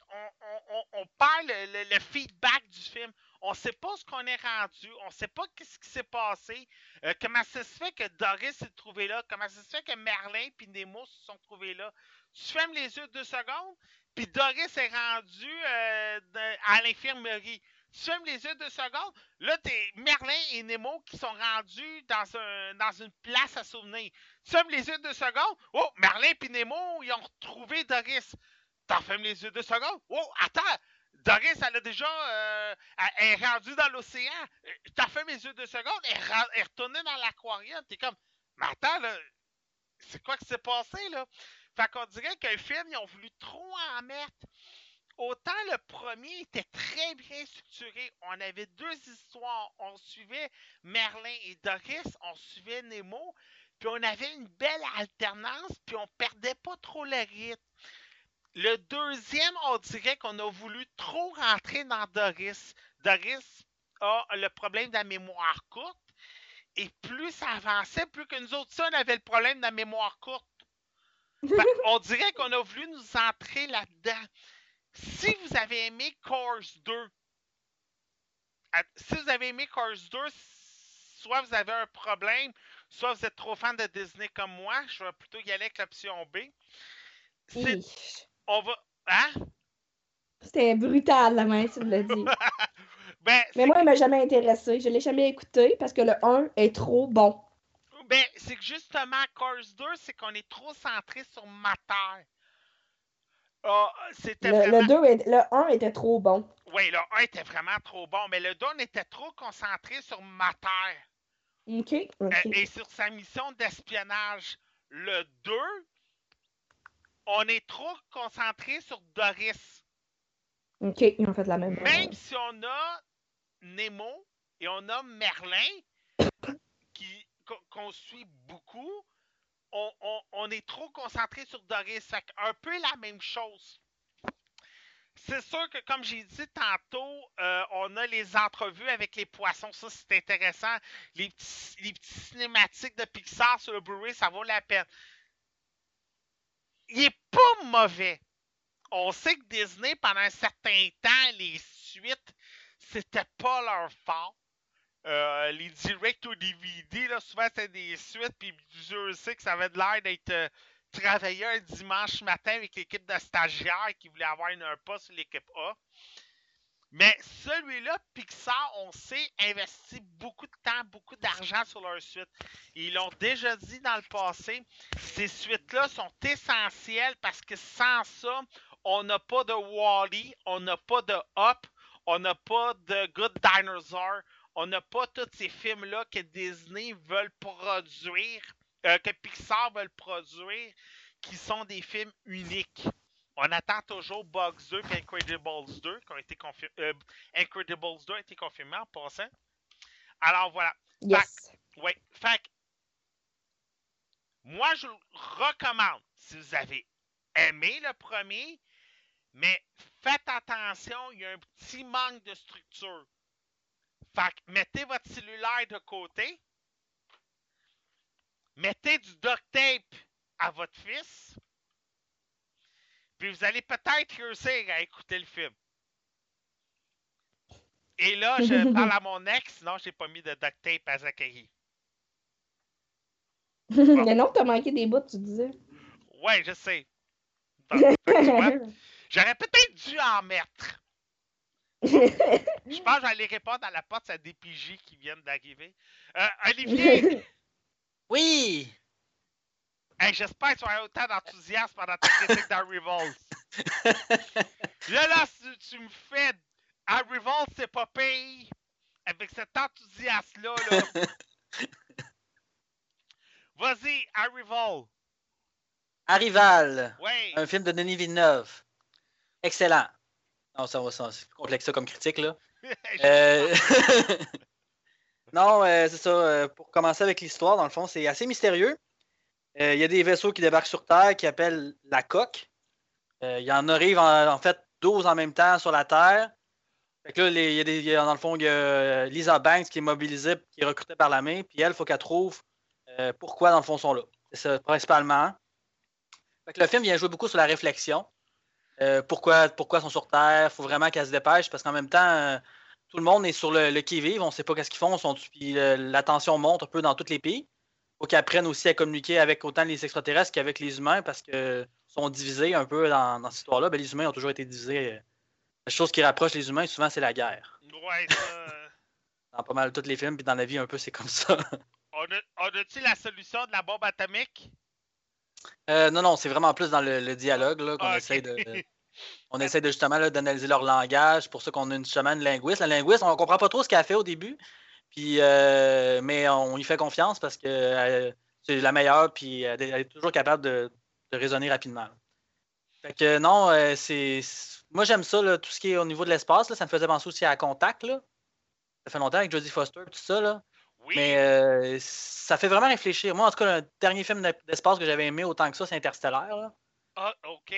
on, perd le, feedback du film. On sait pas ce qu'on est rendu, on sait pas qu'est-ce qui s'est passé, euh, comment ça se fait que Doris s'est trouvé là, comment ça se fait que Merlin et Nemo se sont trouvés là. Tu fermes les yeux deux secondes, puis Doris est rendu euh, à l'infirmerie. Tu fermes les yeux deux secondes, là, t'es Merlin et Nemo qui sont rendus dans, un, dans une place à souvenir. Tu fermes les yeux deux secondes, oh, Merlin et Nemo, ils ont retrouvé Doris. T'en fermes les yeux deux secondes, oh, attends, Doris, elle a déjà. euh, elle, est rendue dans l'océan. T'as fait mes yeux deux secondes, elle, est retournée dans l'aquarium. T'es comme, mais attends, là, c'est quoi qui s'est passé, là? Fait qu'on dirait le film, ils ont voulu trop en mettre. Autant le premier était très bien structuré. On avait deux histoires. On suivait Merlin et Doris, on suivait Nemo, puis on avait une belle alternance, puis on perdait pas trop le rythme. Le deuxième, on dirait qu'on a voulu trop rentrer dans Doris. Doris a le problème de la mémoire courte. Et plus ça avançait, plus que nous autres, ça, on avait le problème de la mémoire courte. Fait on dirait qu'on a voulu nous entrer là-dedans. Si vous avez aimé Cars 2, à- si vous avez aimé Cars 2, soit vous avez un problème, soit vous êtes trop fan de Disney comme moi. Je vais plutôt y aller avec l'option B. On va. Hein? C'était brutal, la main, tu l'as dit. Ben, Mais moi, il m'a jamais intéressé. Je l'ai jamais écouté parce que le 1 est trop bon. Ben, c'est que justement, Cars 2, c'est qu'on est trop centré sur Mater. Ah, c'était Le, vraiment... le 2 est- le 1 était trop bon. Oui, le 1 était vraiment trop bon, mais le 2, on était trop concentré sur Mater OK? euh, OK. et sur sa mission d'espionnage. Le 2, on est trop concentré sur Doris. Ok, ils ont fait la même. Même si on a Nemo et on a Merlin, qui, qu'on suit beaucoup, on, est trop concentré sur Doris. Fait un peu la même chose. C'est sûr que, comme j'ai dit tantôt, euh, on a les entrevues avec les poissons. Ça, c'est intéressant. Les petits, les petits cinématiques de Pixar sur le Blu-ray, ça vaut la peine. Il est pas mauvais. On sait que Disney, pendant un certain temps, les suites, c'était pas leur fort. Euh, les direct au DVD, souvent c'était des suites, puis Dieu sait que ça avait de l'air d'être euh, travaillé un dimanche matin avec l'équipe de stagiaires qui voulait avoir une, un poste sur l'équipe A. Mais celui-là, Pixar, on sait, investit beaucoup de temps, beaucoup d'argent sur leur suite. Ils l'ont déjà dit dans le passé, ces suites-là sont essentielles parce que sans ça, on n'a pas de Wally, on n'a pas de Up, on n'a pas de Good Dinosaur, on n'a pas tous ces films-là que Disney veulent produire, euh, que Pixar veulent produire, qui sont des films uniques. On attend toujours Bugs 2 et Incredibles 2 qui ont été confirmés. Euh, Incredibles 2 a été confirmé en passant. Alors voilà. Yes. Oui. Fait moi, je le recommande si vous avez aimé le premier, mais faites attention, il y a un petit manque de structure. Fait que mettez votre cellulaire de côté, mettez du duct tape à votre fils, puis vous allez peut-être réussir à écouter le film. Et là, je parle à mon ex, non, j'ai pas mis de duct tape à Zachary. Mais non, t'as manqué des bouts, tu disais. Ouais, je sais. Bon, J'aurais peut-être dû en mettre. Je pense que j'allais répondre à la porte à des PJ qui viennent d'arriver. Euh, Olivier, Oui! hey, j'espère que tu auras autant d'enthousiasme pendant ta critique d'Arrival. Là, là, tu, tu me fais Arrival, c'est pas pire. Avec cet enthousiasme-là, là. Vas-y, Arrival. Arrival, Ouais. un film de Denis Villeneuve. Excellent. Non, ça va, ça, c'est plus complexe ça comme critique, là. Euh, non, euh, c'est ça. euh, pour commencer avec l'histoire, dans le fond, c'est assez mystérieux. Il y a des vaisseaux qui débarquent sur Terre qui appellent la coque. Il y en arrive en, en fait 12 en même temps sur la Terre. Fait que là, les- y a des, il y a, dans le fond, il y a Lisa Banks qui est mobilisée, qui est recrutée par la main. Puis elle, il faut qu'elle trouve pourquoi, dans le fond, ils sont là. C'est ça, principalement. Fait que le film vient jouer beaucoup sur la réflexion. Euh, pourquoi, pourquoi sont sur Terre? Il faut vraiment qu'elle se dépêche parce qu'en même temps, euh, tout le monde est sur le, le qui-vive. On ne sait pas qu'est-ce qu'ils font. Sont, puis la tension monte un peu dans tous les pays. Il faut qu'ils apprennent aussi à communiquer avec autant les extraterrestres qu'avec les humains parce qu'ils sont divisés un peu dans, dans cette histoire-là. Ben, les humains ont toujours été divisés. euh. La chose qui rapproche les humains, souvent, c'est la guerre. Ouais, ça. Dans pas mal tous les films, puis dans la vie, un peu, c'est comme ça. On a- on a-tu la solution de la bombe atomique? Euh, non, non, c'est vraiment plus dans le, le dialogue qu'on Ah, ok. essaie de. On essaie de justement d'analyser leur langage. pour ça qu'on a une, justement une linguiste. La linguiste, on comprend pas trop ce qu'elle fait au début. Puis, euh, mais on y fait confiance parce que euh, c'est la meilleure, puis elle, est- elle est toujours capable de, de raisonner rapidement. là. Fait que non, euh, c'est. Moi j'aime ça, là, tout ce qui est au niveau de l'espace. Ça me faisait penser aussi à Contact. Là. Ça fait longtemps avec Jodie Foster tout ça. Là. Oui. Mais euh, ça fait vraiment réfléchir. Moi, en tout cas, le dernier film d'e- d'espace que j'avais aimé autant que ça, c'est Interstellar. là. Ah, OK.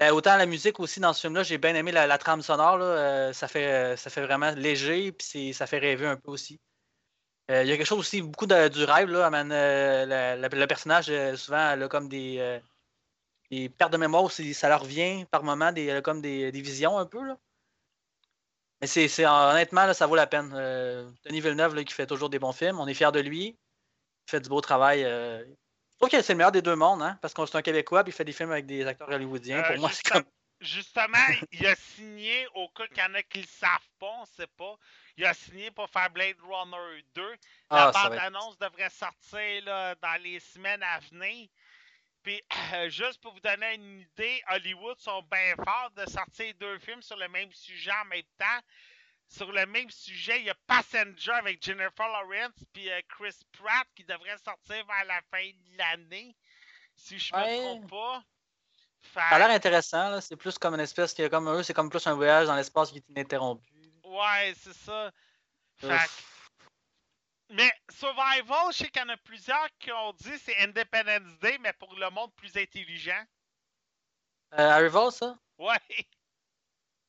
Euh, autant la musique aussi dans ce film-là, j'ai bien aimé la, la trame sonore. là, euh, ça, fait, euh, ça fait vraiment léger, puis c'est- ça fait rêver un peu aussi. Il y a quelque chose aussi, beaucoup de- du rêve. Là, amène, la- la- le personnage, souvent, elle a comme des, des pertes de mémoire, aussi, ça leur revient par moments, des, comme des, des visions un peu. Là. Mais c'est, honnêtement, là, ça vaut la peine. Euh, Denis Villeneuve, là, qui fait toujours des bons films, on est fiers de lui. Il fait du beau travail. euh, que c'est le meilleur des deux mondes, hein, parce qu'on c'est un Québécois, puis il fait des films avec des acteurs hollywoodiens. Euh, Pour moi, c'est comme. Justement, il a signé, au cas qu'il y en a qui le savent pas, on sait pas, il a signé pour faire Blade Runner 2. La Ah, être- bande-annonce devrait sortir là, dans les semaines à venir. Puis, euh, juste pour vous donner une idée, Hollywood sont bien forts de sortir deux films sur le même sujet en même temps. Sur le même sujet, il y a Passenger avec Jennifer Lawrence puis euh, Chris Pratt qui devrait sortir vers la fin de l'année, si je me Ouais. trompe pas. Fait- Ça a l'air intéressant, là. C'est plus comme une espèce qui est comme eux, c'est comme plus un voyage dans l'espace qui est ininterrompu. Ouais, c'est ça. Fait. Mais Survival, je sais qu'il y en a plusieurs qui ont dit c'est Independence Day, mais pour le monde plus intelligent. Euh, Arrival, ça? Ouais.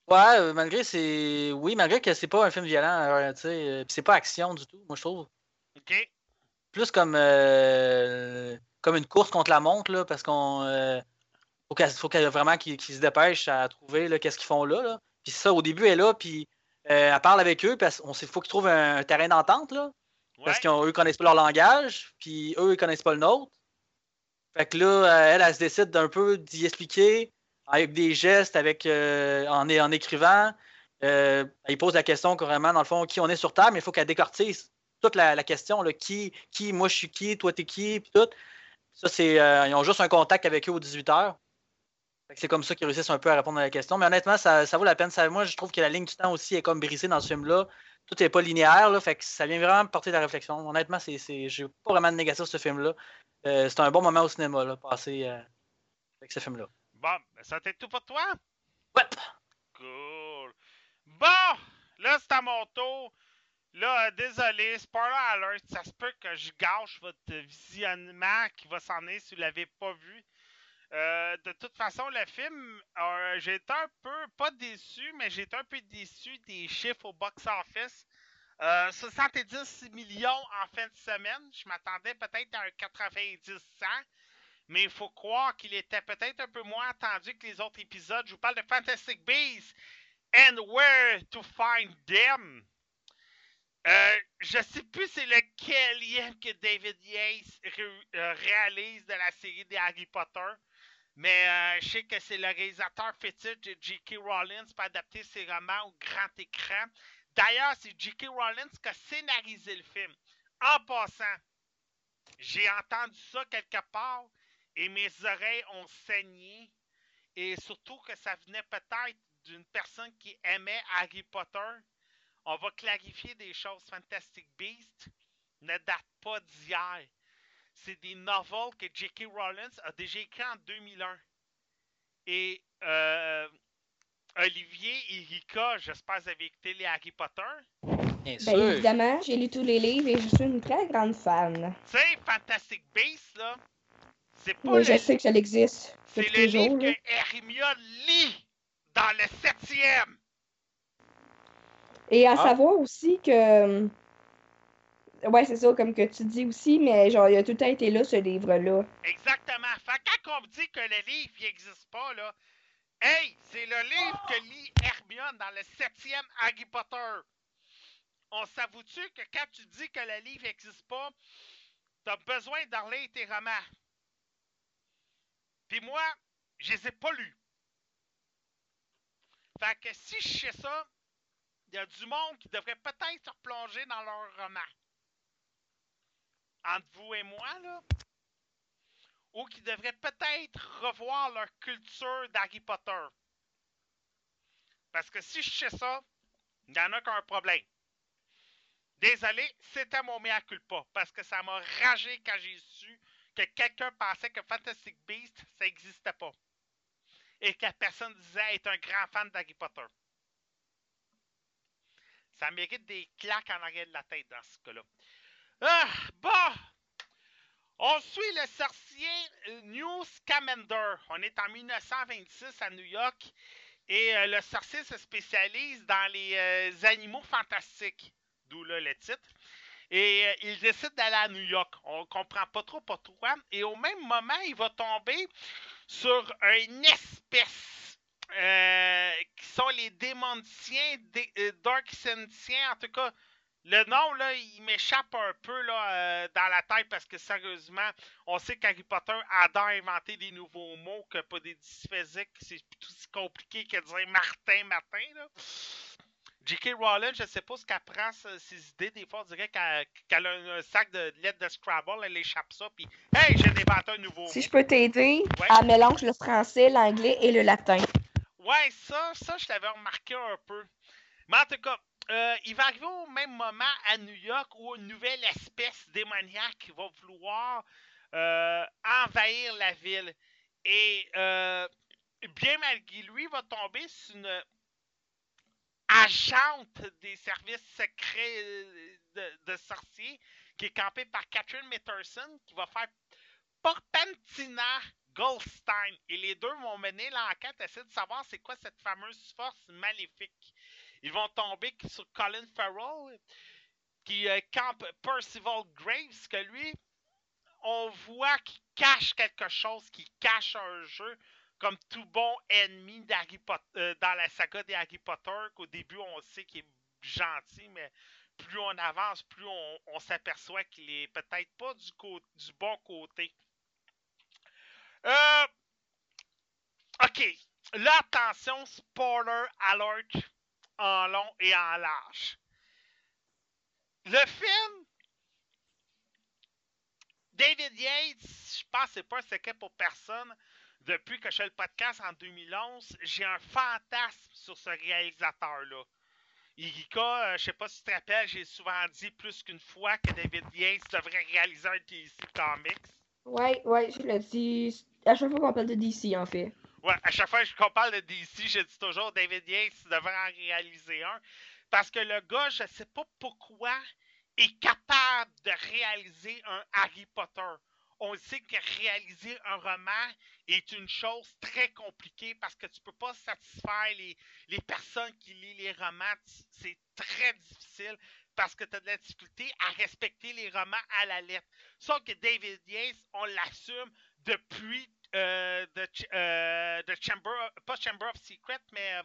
Ouais, euh, malgré c'est. Oui, malgré que c'est pas un film violent, euh, tu sais. euh, c'est pas action du tout, moi je trouve. OK. Plus comme euh, comme une course contre la montre, là, parce qu'on. euh, faut qu'elle faut vraiment qu'ils se dépêchent à trouver qu'est-ce qu'ils font là. là. Puis ça, au début, elle est là, puis euh, elle parle avec eux, parce qu'il faut qu'ils trouvent un, un terrain d'entente, là. Parce qu'eux connaissent pas leur langage, puis eux, ils connaissent pas le nôtre. Fait que là, euh, elle, elle se décide d'un peu d'y expliquer avec des gestes, avec euh, en, en écrivant. Euh, elle pose la question carrément, dans le fond, qui on est sur Terre, mais il faut qu'elle décortise toute la, la question, là, qui, qui, moi je suis qui, toi t'es qui, puis tout. Ça, c'est. euh, ils ont juste un contact avec eux aux 18h. C'est comme ça qu'ils réussissent un peu à répondre à la question. Mais honnêtement, ça, ça vaut la peine. Ça- moi, je trouve que la ligne du temps aussi est comme brisée dans ce film-là tout n'est pas linéaire, là, fait que ça vient vraiment me porter de la réflexion. Honnêtement, c'est, c'est, j'ai pas vraiment de négatif sur ce film-là. Euh, c'est un bon moment au cinéma, là, passé euh, avec ce film-là. Bon, ben, ça t'est tout pour toi? Ouais. Cool. Bon, là, c'est à mon tour. Là, euh, désolé, spoiler alert, ça se peut que je gâche votre visionnement qui va s'en aller si vous l'avez pas vu. Euh, de toute façon, le film, euh, j'ai été un peu, pas déçu, mais j'ai été un peu déçu des chiffres au box-office. Euh, 70 millions en fin de semaine. Je m'attendais peut-être à un 90-100. Mais il faut croire qu'il était peut-être un peu moins attendu que les autres épisodes. Je vous parle de Fantastic Beasts and Where to Find Them. Euh, je sais plus c'est lequel que David Yates euh, réalise de la série des Harry Potter. Mais euh, je sais que c'est le réalisateur fétiche de J.K. Rowling pour adapter ses romans au grand écran. D'ailleurs, c'est J.K. Rowling qui a scénarisé le film. En passant, j'ai entendu ça quelque part et mes oreilles ont saigné. Et surtout que ça venait peut-être d'une personne qui aimait Harry Potter. On va clarifier des choses. Fantastic Beasts ne date pas d'hier. C'est des novels que J.K. Rowling a déjà écrit en 2001. Et euh, Olivier et Rika, j'espère que vous avez écouté les Harry Potter. Bien Ben, sûr. évidemment, j'ai lu tous les livres et je suis une très grande fan. Tu sais, Fantastic Beasts, là, c'est pas Oui, le je sais que ça existe C'est le toujours. livre là. que Hermione lit dans le septième. Et à Ah. savoir aussi que. Ouais, c'est ça, comme que tu dis aussi, mais genre, il a tout le temps été là, ce livre-là. Exactement. Fait quand on me dit que le livre n'existe pas, là, hey, c'est le livre que lit Hermione dans le septième Harry Potter. On s'avoue-tu que quand tu dis que le livre n'existe pas, t'as besoin d'en tes romans? Puis moi, je les ai pas lus. Fait que si je sais ça, il y a du monde qui devrait peut-être se replonger dans leur roman. Entre vous et moi, là. Ou qui devraient peut-être revoir leur culture d'Harry Potter. Parce que si je sais ça, il y en a qui ont un problème. Désolé, c'était mon mea culpa. Parce que ça m'a ragé quand j'ai su que quelqu'un pensait que Fantastic Beasts, ça n'existait pas. Et que personne disait être un grand fan d'Harry Potter. Ça mérite des claques en arrière de la tête dans ce cas-là. Ah, bon! On suit le sorcier euh, New Scamander. On est en 1926 à New York. Et euh, le sorcier se spécialise dans les euh, animaux fantastiques. D'où là le titre. Et il décide d'aller à New York. On comprend pas trop pourquoi. Et au même moment, il va tomber sur une espèce qui sont les démonticiens, dé, euh, Darksentiens, en tout cas. Le nom, là, il m'échappe un peu là, euh, dans la tête parce que sérieusement, on sait qu'Harry Potter adore inventer des nouveaux mots, que pas des dysphésiques, c'est tout aussi compliqué que de dire Martin, Martin. Là. J.K. Rowling, je sais pas ce qu'elle prend ses idées. Des fois, on dirait qu'elle a un, un sac de lettres de Scrabble, elle échappe ça, puis Hey, j'ai inventé un nouveau Si mot. je peux t'aider, Ouais. elle mélange le français, l'anglais et le latin. Ouais, ça, ça, je l'avais remarqué un peu. Mais en tout cas, euh, il va arriver au même moment à New York où une nouvelle espèce démoniaque va vouloir euh, envahir la ville. Et euh, bien malgré lui, va tomber sur une agente des services secrets de, sorciers qui est campée par Catherine Mitterson qui va faire Porpentina Goldstein. Et les deux vont mener l'enquête, essayer de savoir c'est quoi cette fameuse force maléfique. Ils vont tomber sur Colin Farrell qui euh, campe Percival Graves, que lui, on voit qu'il cache quelque chose, qu'il cache un jeu, comme tout bon ennemi euh, dans la saga des Harry Potter, qu'au début on sait qu'il est gentil, mais plus on avance, plus on, s'aperçoit qu'il est peut-être pas du bon côté. Euh, ok, là attention, spoiler alert en long et en large. Le film, David Yates, je pense c'est pas un secret pour personne. Depuis que je fais le podcast en 2011, j'ai un fantasme sur ce réalisateur-là. Irika, euh, je sais pas si tu te rappelles, j'ai souvent dit plus qu'une fois que David Yates devrait réaliser un DC Comics. Ouais, ouais, je l'ai dit à chaque fois qu'on parle de DC, en fait. Ouais, à chaque fois qu'on parle de DC, je dis toujours David Yates devrait en réaliser un. Parce que le gars, je sais pas pourquoi, est capable de réaliser un Harry Potter. On sait que réaliser un roman est une chose très compliquée parce que tu peux pas satisfaire les, les personnes qui lisent les romans. C'est très difficile parce que tu as de la difficulté à respecter les romans à la lettre. Sauf que David Yates, on l'assume depuis euh, euh, The Chamber, pas Chamber of Secret, mais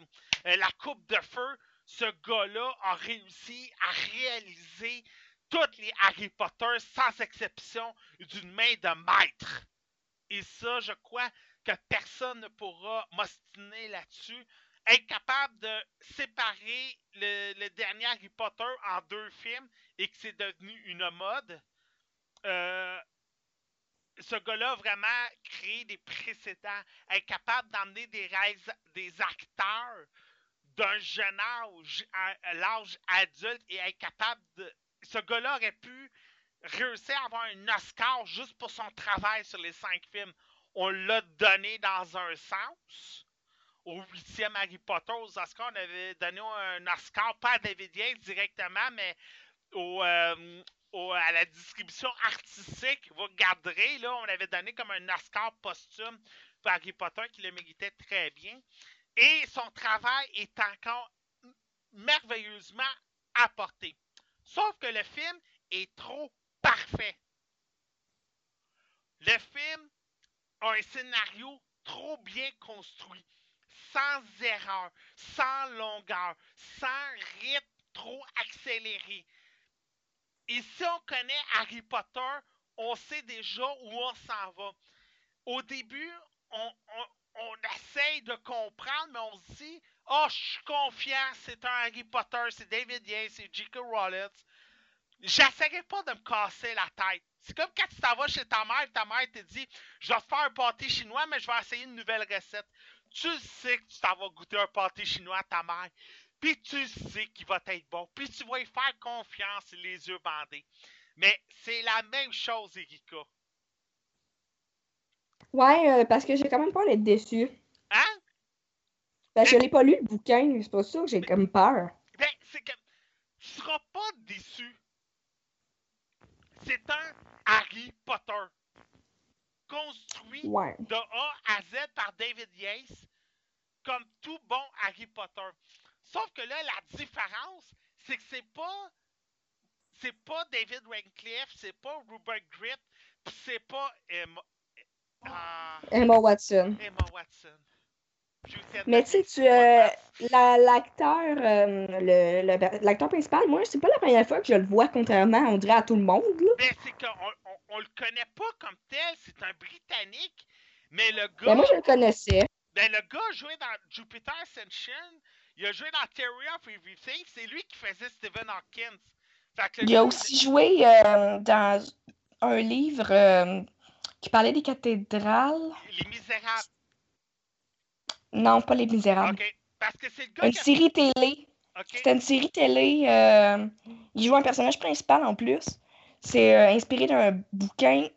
euh, la Coupe de Feu, ce gars-là a réussi à réaliser toutes les Harry Potter sans exception d'une main de maître. Et ça, je crois que personne ne pourra m'ostiner là-dessus. Être capable de séparer le, le dernier Harry Potter en deux films et que c'est devenu une mode. Ce gars-là vraiment créé des précédents. Être capable d'emmener des, des acteurs d'un jeune âge à, à l'âge adulte et être capable de. Ce gars-là aurait pu réussir à avoir un Oscar juste pour son travail sur les cinq films. On l'a donné dans un sens. Au huitième Harry Potter, aux Oscars, on avait donné un Oscar, pas à David Yates directement, mais au, euh, à la distribution artistique. Vous regarderez, là, on avait donné comme un Oscar posthume pour Harry Potter qui le méritait très bien. Et son travail est encore merveilleusement apporté. Sauf que le film est trop parfait. Le film a un scénario trop bien construit, sans erreur, sans longueur, sans rythme trop accéléré. Et si on connaît Harry Potter, on sait déjà où on s'en va. Au début, on, essaye de comprendre, mais on se dit Oh, je suis confiant, c'est un Harry Potter, c'est David Yates, c'est J.K. Rowling. J'essaierai pas de me casser la tête. C'est comme quand tu t'en vas chez ta mère, ta mère te dit Je vais te faire un pâté chinois, mais je vais essayer une nouvelle recette. Tu sais que tu t'en vas goûter un pâté chinois à ta mère. Puis tu sais qu'il va être bon. Puis tu vas y faire confiance les yeux bandés. Mais c'est la même chose, Erika. Ouais, euh, parce que j'ai quand même peur d'être déçu. Hein? Je l'ai pas lu le bouquin, c'est pour ça que j'ai comme peur. Ben, c'est que tu seras pas déçu. C'est un Harry Potter. Construit Ouais. de A à Z par David Yates, comme tout bon Harry Potter. Sauf que là, la différence, c'est que c'est pas. C'est pas David Radcliffe, c'est pas Rupert Grip, pis c'est pas Emma. ah, Emma Watson. Emma Watson. Mais tu sais, tu, euh, la- l'acteur, euh, l'acteur principal, moi, c'est pas la première fois que je le vois, contrairement, on dirait, à tout le monde, là. Ben, c'est qu'on on, on le connaît pas comme tel, c'est un Britannique, mais le gars, Ben, moi, je le connaissais. ben, le gars a joué dans Jupiter Ascension, il a joué dans Theory of Everything, c'est lui qui faisait Stephen Hawkins. Il a aussi joué euh, dans un livre euh, qui parlait des cathédrales. Les Misérables. Non, pas Les Misérables. Ok. Parce que c'est le gars Une qui a... série télé. C'était une série télé. euh, il joue un personnage principal en plus. C'est euh, inspiré d'un bouquin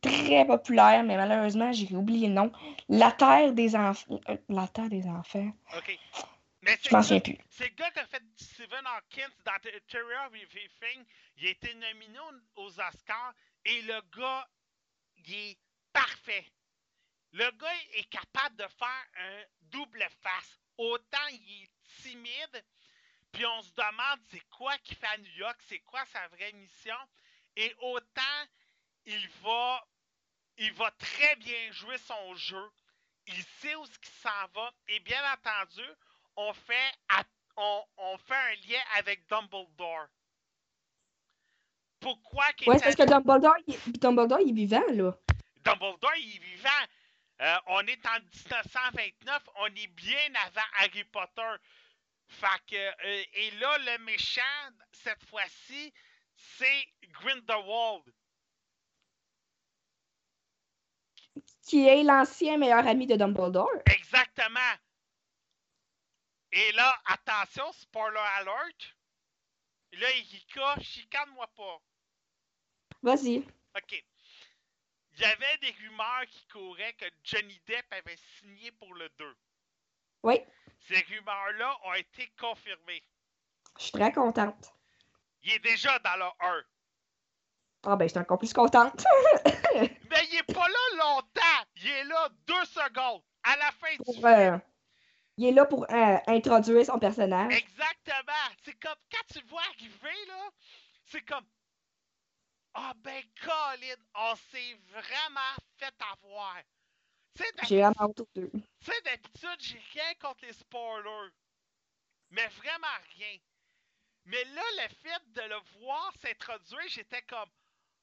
très populaire, mais malheureusement, j'ai oublié le nom. La Terre des enfants. La Terre des enfants. OK. Mais Je c'est m'en le souviens gars- plus. c'est le gars qui a fait Stephen Hawkins dans The Theory of Everything. Il a été nominé aux- Oscars et le gars, il est parfait. Le gars est capable de faire un double face. Autant il est timide, puis on se demande c'est quoi qu'il fait à New York, c'est quoi sa vraie mission, et autant il va, il va très bien jouer son jeu. Il sait où ce qu'il s'en va, et bien entendu, on fait, on, on fait un lien avec Dumbledore. Pourquoi c'est parce que Dumbledore, il, Dumbledore, il est vivant, là. Dumbledore, il est vivant. Euh, on est en 1929, on est bien avant Harry Potter. Fait que, euh, et là, le méchant, cette fois-ci, c'est Grindelwald. Qui est l'ancien meilleur ami de Dumbledore. Exactement. Et là, attention, spoiler alert. Là, Erika, chicane-moi pas. Vas-y. OK. Il y avait des rumeurs qui couraient que Johnny Depp avait signé pour le 2. Oui, Ces rumeurs-là ont été confirmées. je suis très contente. Il est déjà dans le 1. Ah ben, je suis encore plus contente. Mais il est pas là longtemps. Il est là deux secondes. À la fin du Pour, film. Il est là pour euh, introduire son personnage. Exactement. C'est comme quand tu le vois arriver, là, c'est comme. Ah ben, Colin, on s'est vraiment fait avoir. J'ai vraiment hâte aux deux. Tu sais, d'habitude, j'ai rien contre les spoilers. Mais vraiment rien. Mais là, le fait de le voir s'introduire, j'étais comme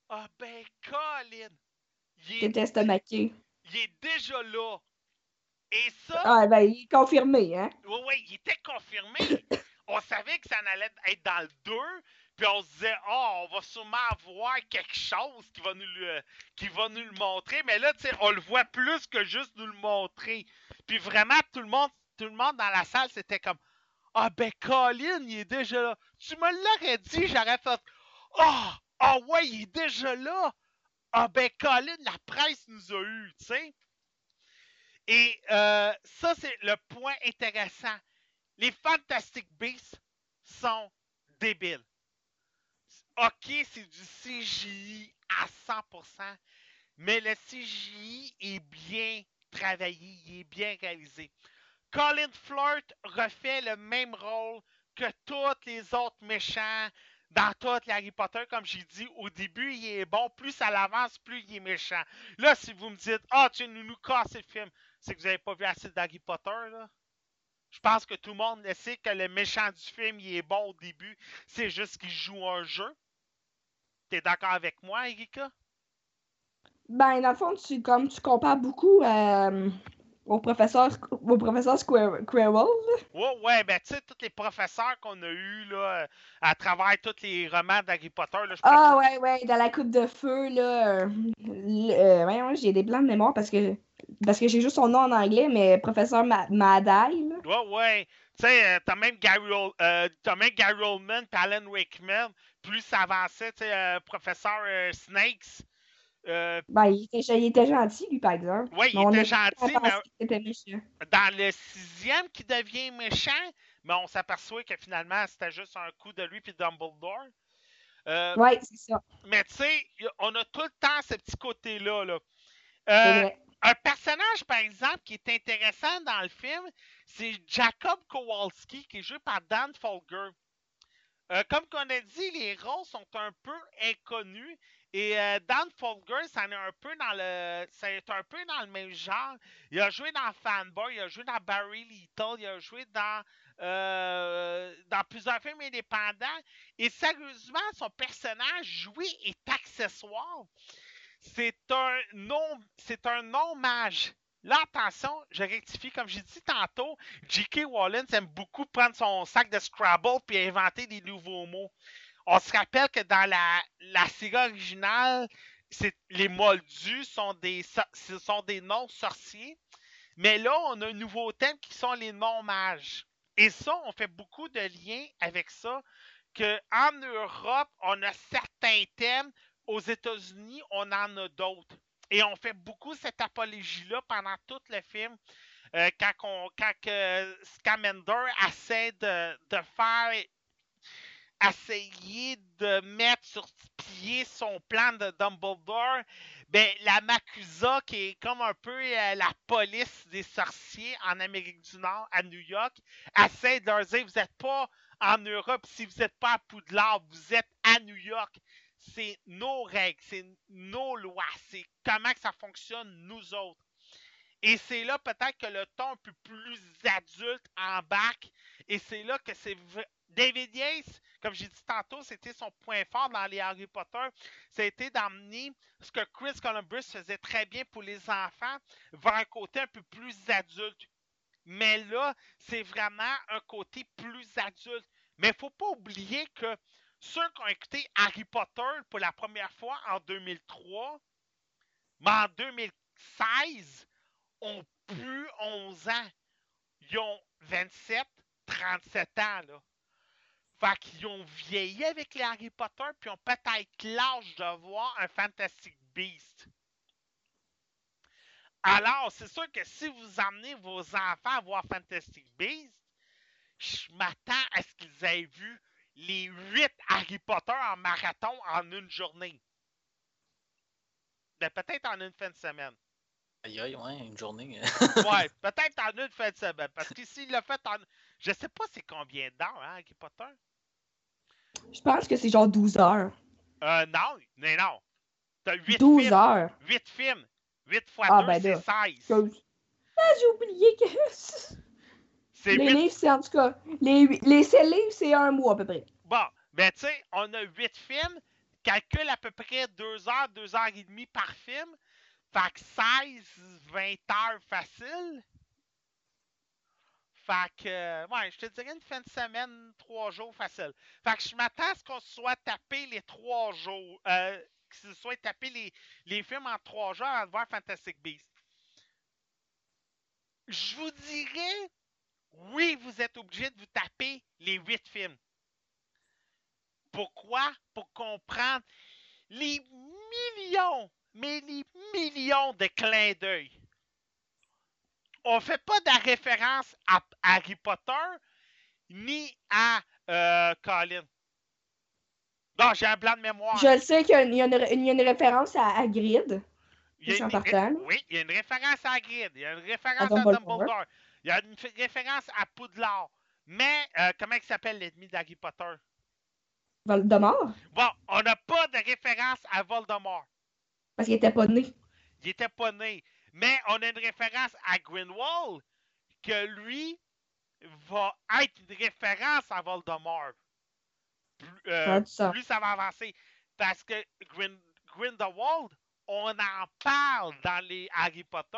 Ah ben, Colin, il est, il est déjà là. Et ça, Ah ben, il est confirmé, hein? oui, oui, il était confirmé. on savait que ça en allait être dans le 2. Puis on se disait, oh, on va sûrement voir quelque chose qui va nous le, qui va nous le montrer. Mais là, tu sais, on le voit plus que juste nous le montrer. Puis vraiment, tout le monde, tout le monde dans la salle, c'était comme, ah ben, Colin, il est déjà là. Tu me l'aurais dit, j'aurais fait, ah, ah ouais, il est déjà là. Ah ben, Colin, la presse nous a eu, tu sais. Et euh, ça, c'est le point intéressant. Les Fantastic Beasts sont débiles. OK, c'est du CGI à 100%, mais le CGI est bien travaillé, il est bien réalisé. Colin Flirt refait le même rôle que tous les autres méchants dans les Harry Potter. Comme j'ai dit, au début, il est bon. Plus ça avance, plus il est méchant. Là, si vous me dites, ah, tu nous nous casses le film, c'est que vous n'avez pas vu assez d'Harry Potter, là. Je pense que tout le monde sait que le méchant du film, il est bon au début. C'est juste qu'il joue un jeu. T'es d'accord avec moi, Erika? Ben, dans le fond, tu, comme, tu compares beaucoup euh, au professeur, au professeur Squir- Quirrell. Ouais, ouais, ben tu sais, tous les professeurs qu'on a eus là, à travers tous les romans d'Harry Potter, là, Ah ouais, ouais, dans la coupe de feu, là. euh, euh, ouais, ouais, j'ai des blancs de mémoire parce que parce que j'ai juste son nom en anglais, mais professeur Ma Madai. Ouais, ouais. Tu sais, euh, t'as même Gary, euh, t'as même Gary Oldman Alan Wakeman. Plus avançait, tu sais, euh, professeur Snakes. Euh, Ben, il était, il était gentil, lui, par exemple. ouais, il était gentil, mais qu'il était méchant. dans le sixième qui devient méchant, mais on s'aperçoit que finalement, c'était juste un coup de lui puis Dumbledore. Euh, Ouais, c'est ça. Mais tu sais, on a tout le temps ce petit côté-là. Là. Euh, vrai. un personnage, par exemple, qui est intéressant dans le film, c'est Jacob Kowalski, qui est joué par Dan Folger. Euh, comme on a dit, les rôles sont un peu inconnus. Et euh, Dan Folger, ça est un peu dans le. C'est un peu dans le même genre. Il a joué dans Fanboy, il a joué dans Barry Little, il a joué dans, euh, plusieurs films indépendants. Et sérieusement, son personnage joué est accessoire. C'est un nom, c'est un nom mage. Là, attention, je rectifie, comme j'ai dit tantôt, J.K. Wallen aime beaucoup prendre son sac de Scrabble puis inventer des nouveaux mots. On se rappelle que dans la, série originale, les moldus sont des, so- ce sont des noms sorciers. Mais là, on a un nouveau thème qui sont les noms mages. Et ça, on fait beaucoup de liens avec ça, qu'en Europe, on a certains thèmes, aux États-Unis, on en a d'autres. et on fait beaucoup cette apologie-là pendant tout le film. Euh, quand que Scamander essaie de faire essayer de mettre sur pied son plan de Dumbledore, ben la Macusa, qui est comme un peu euh, la police des sorciers en Amérique du Nord, à New York, essaie de leur dire vous n'êtes pas en Europe si vous n'êtes pas à Poudlard, vous êtes à New York. C'est nos règles, c'est nos lois, c'est comment que ça fonctionne nous autres. Et c'est là peut-être que le ton un peu plus adulte embarque. Et c'est là que c'est David Yates, comme j'ai dit tantôt, c'était son point fort dans les Harry Potter. C'était d'emmener ce que Chris Columbus faisait très bien pour les enfants vers un côté un peu plus adulte. Mais là, c'est vraiment un côté plus adulte. Mais il ne faut pas oublier que ceux qui ont écouté Harry Potter pour la première fois en 2003, mais en 2016, ont plus 11 ans. Ils ont 27, 37 ans. Fait qu'ils ont vieilli avec les Harry Potter, puis ont peut-être l'âge de voir un Fantastic Beast. Alors, c'est sûr que si vous amenez vos enfants à voir Fantastic Beast, je m'attends à ce qu'ils aient vu les 8 Harry Potter en marathon en une journée. Ben, peut-être en une fin de semaine. Aïe, aïe, ouais, une journée. Ouais, peut-être en une fin de semaine. Parce que s'il l'a fait en. Je sais pas c'est combien d'heures, hein, Harry Potter? Je pense que c'est genre 12 heures. Euh, non, mais non. T'as 8 12 films. heures. 8 films. 8 fois Ah, 2, ben c'est là. 16. Chose. Ah, j'ai oublié que. C'est Les 8. livres, c'est en tout cas. Les, les livres, c'est un mois à peu près. Bon, ben tu sais, on a 8 films. Calcule à peu près 2 heures, 2 heures et demie par film. Fait que 16, 20 heures facile. Fait que, euh, ouais, je te dirais une fin de semaine, 3 jours facile. Fait que je m'attends à ce qu'on soit tapé les 3 jours. Euh, que se soit tapé les, les films en 3 jours avant de voir Fantastic Beast. Je vous dirais, oui, vous êtes obligé de vous taper les 8 films. Pourquoi? Pour comprendre les millions, mais les millions de clins d'œil. On fait pas de la référence à Harry Potter ni à euh, Colin. Non, j'ai un blanc de mémoire. Je le sais qu'il y, a une- y y a référence à Hagrid. Il y a Juste en une- partant, là. Oui, il y a une référence à Hagrid, il y a une référence À à Dumbledore. Il y a une référence à Poudlard. Mais, euh, comment il s'appelle l'ennemi d'Harry Potter? Voldemort? Bon, on n'a pas de référence à Voldemort. Parce qu'il était pas né. Il était pas né. Mais on a une référence à Grinwald que lui va être une référence à Voldemort. Plus, euh, Ça plus va avancer. Parce que Grin- Grindelwald, on en parle dans les Harry Potter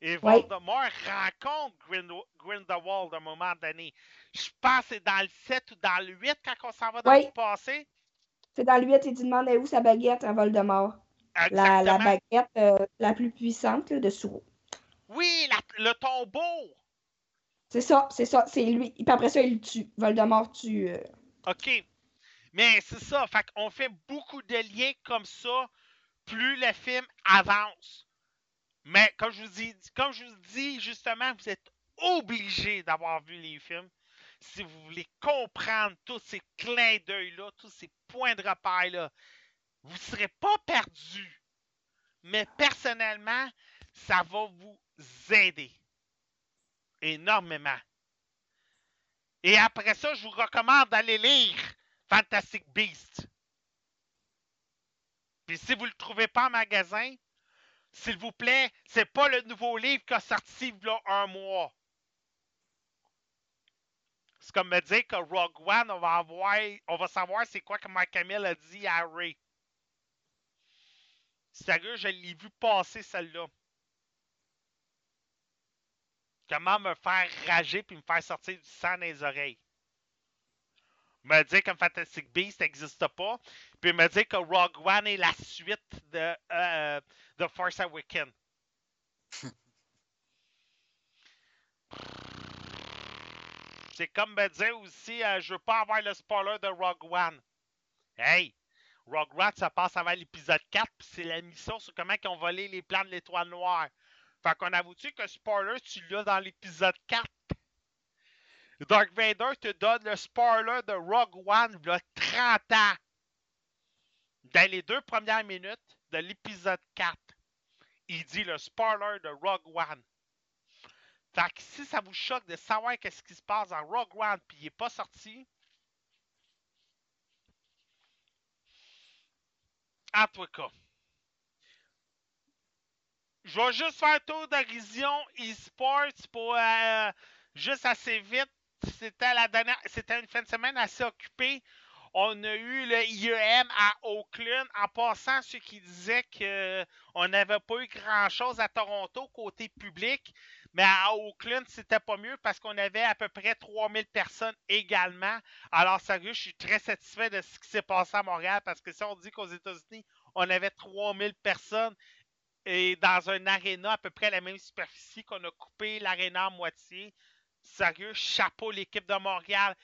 et. Voldemort rencontre Grin- Grindelwald à un moment donné. Je pense que c'est dans le 7 ou dans le 8 quand on s'en va dans le passé. C'est dans le 8, il dit demande où sa baguette à Voldemort. La, la baguette euh, la plus puissante là, de Souro. Oui, la- le tombeau. C'est ça, c'est ça, c'est lui. Puis après ça, il le tue. Voldemort tue. euh, OK. Mais c'est ça. Fait qu'on fait beaucoup de liens comme ça plus le film avance. Mais comme je vous dis, comme je vous dis justement, vous êtes obligés d'avoir vu les films si vous voulez comprendre tous ces clins d'œil-là, tous ces points de repère-là. Vous ne serez pas perdus. Mais personnellement, ça va vous aider énormément. Et après ça, je vous recommande d'aller lire Fantastic Beast. Puis si vous ne le trouvez pas en magasin, s'il vous plaît, c'est pas le nouveau livre qui a sorti il y a un mois. C'est comme me dire que Rogue One, on va avoir, on va savoir c'est quoi que Mark Hamill a dit à Ray. Sérieux, je l'ai vu passer celle-là. Comment me faire rager puis me faire sortir du sang dans les oreilles. Me dire que Fantastic Beast n'existe pas, puis me dire que Rogue One est la suite de euh, Force Awakens. C'est comme me dire aussi, euh, je veux pas avoir le spoiler de Rogue One. Hey, Rogue One, ça passe avant l'épisode 4, puis c'est la mission sur comment ils ont volé les plans de l'étoile noire. Fait qu'on avoue-tu que spoiler, tu l'as dans l'épisode 4? Dark Vader te donne le spoiler de Rogue One il y a 30 ans. Dans les deux premières minutes de l'épisode 4, il dit le spoiler de Rogue One. Fait que si ça vous choque de savoir qu'est-ce qui se passe dans Rogue One puis il n'est pas sorti, en tout cas. Je vais juste faire un tour d'horizon e-sports pour euh, juste assez vite. C'était la dernière, c'était une fin de semaine assez occupée. On a eu le IEM à Oakland. En passant, ceux qui disaient qu'on n'avait pas eu grand-chose à Toronto côté public, mais à Oakland, c'était pas mieux parce qu'on avait à peu près 3000 personnes également. Alors, sérieux, je suis très satisfait de ce qui s'est passé à Montréal parce que si on dit qu'aux États-Unis, on avait 3000 personnes et dans un aréna à peu près à la même superficie qu'on a coupé l'aréna en moitié, sérieux, chapeau l'équipe de Montréal.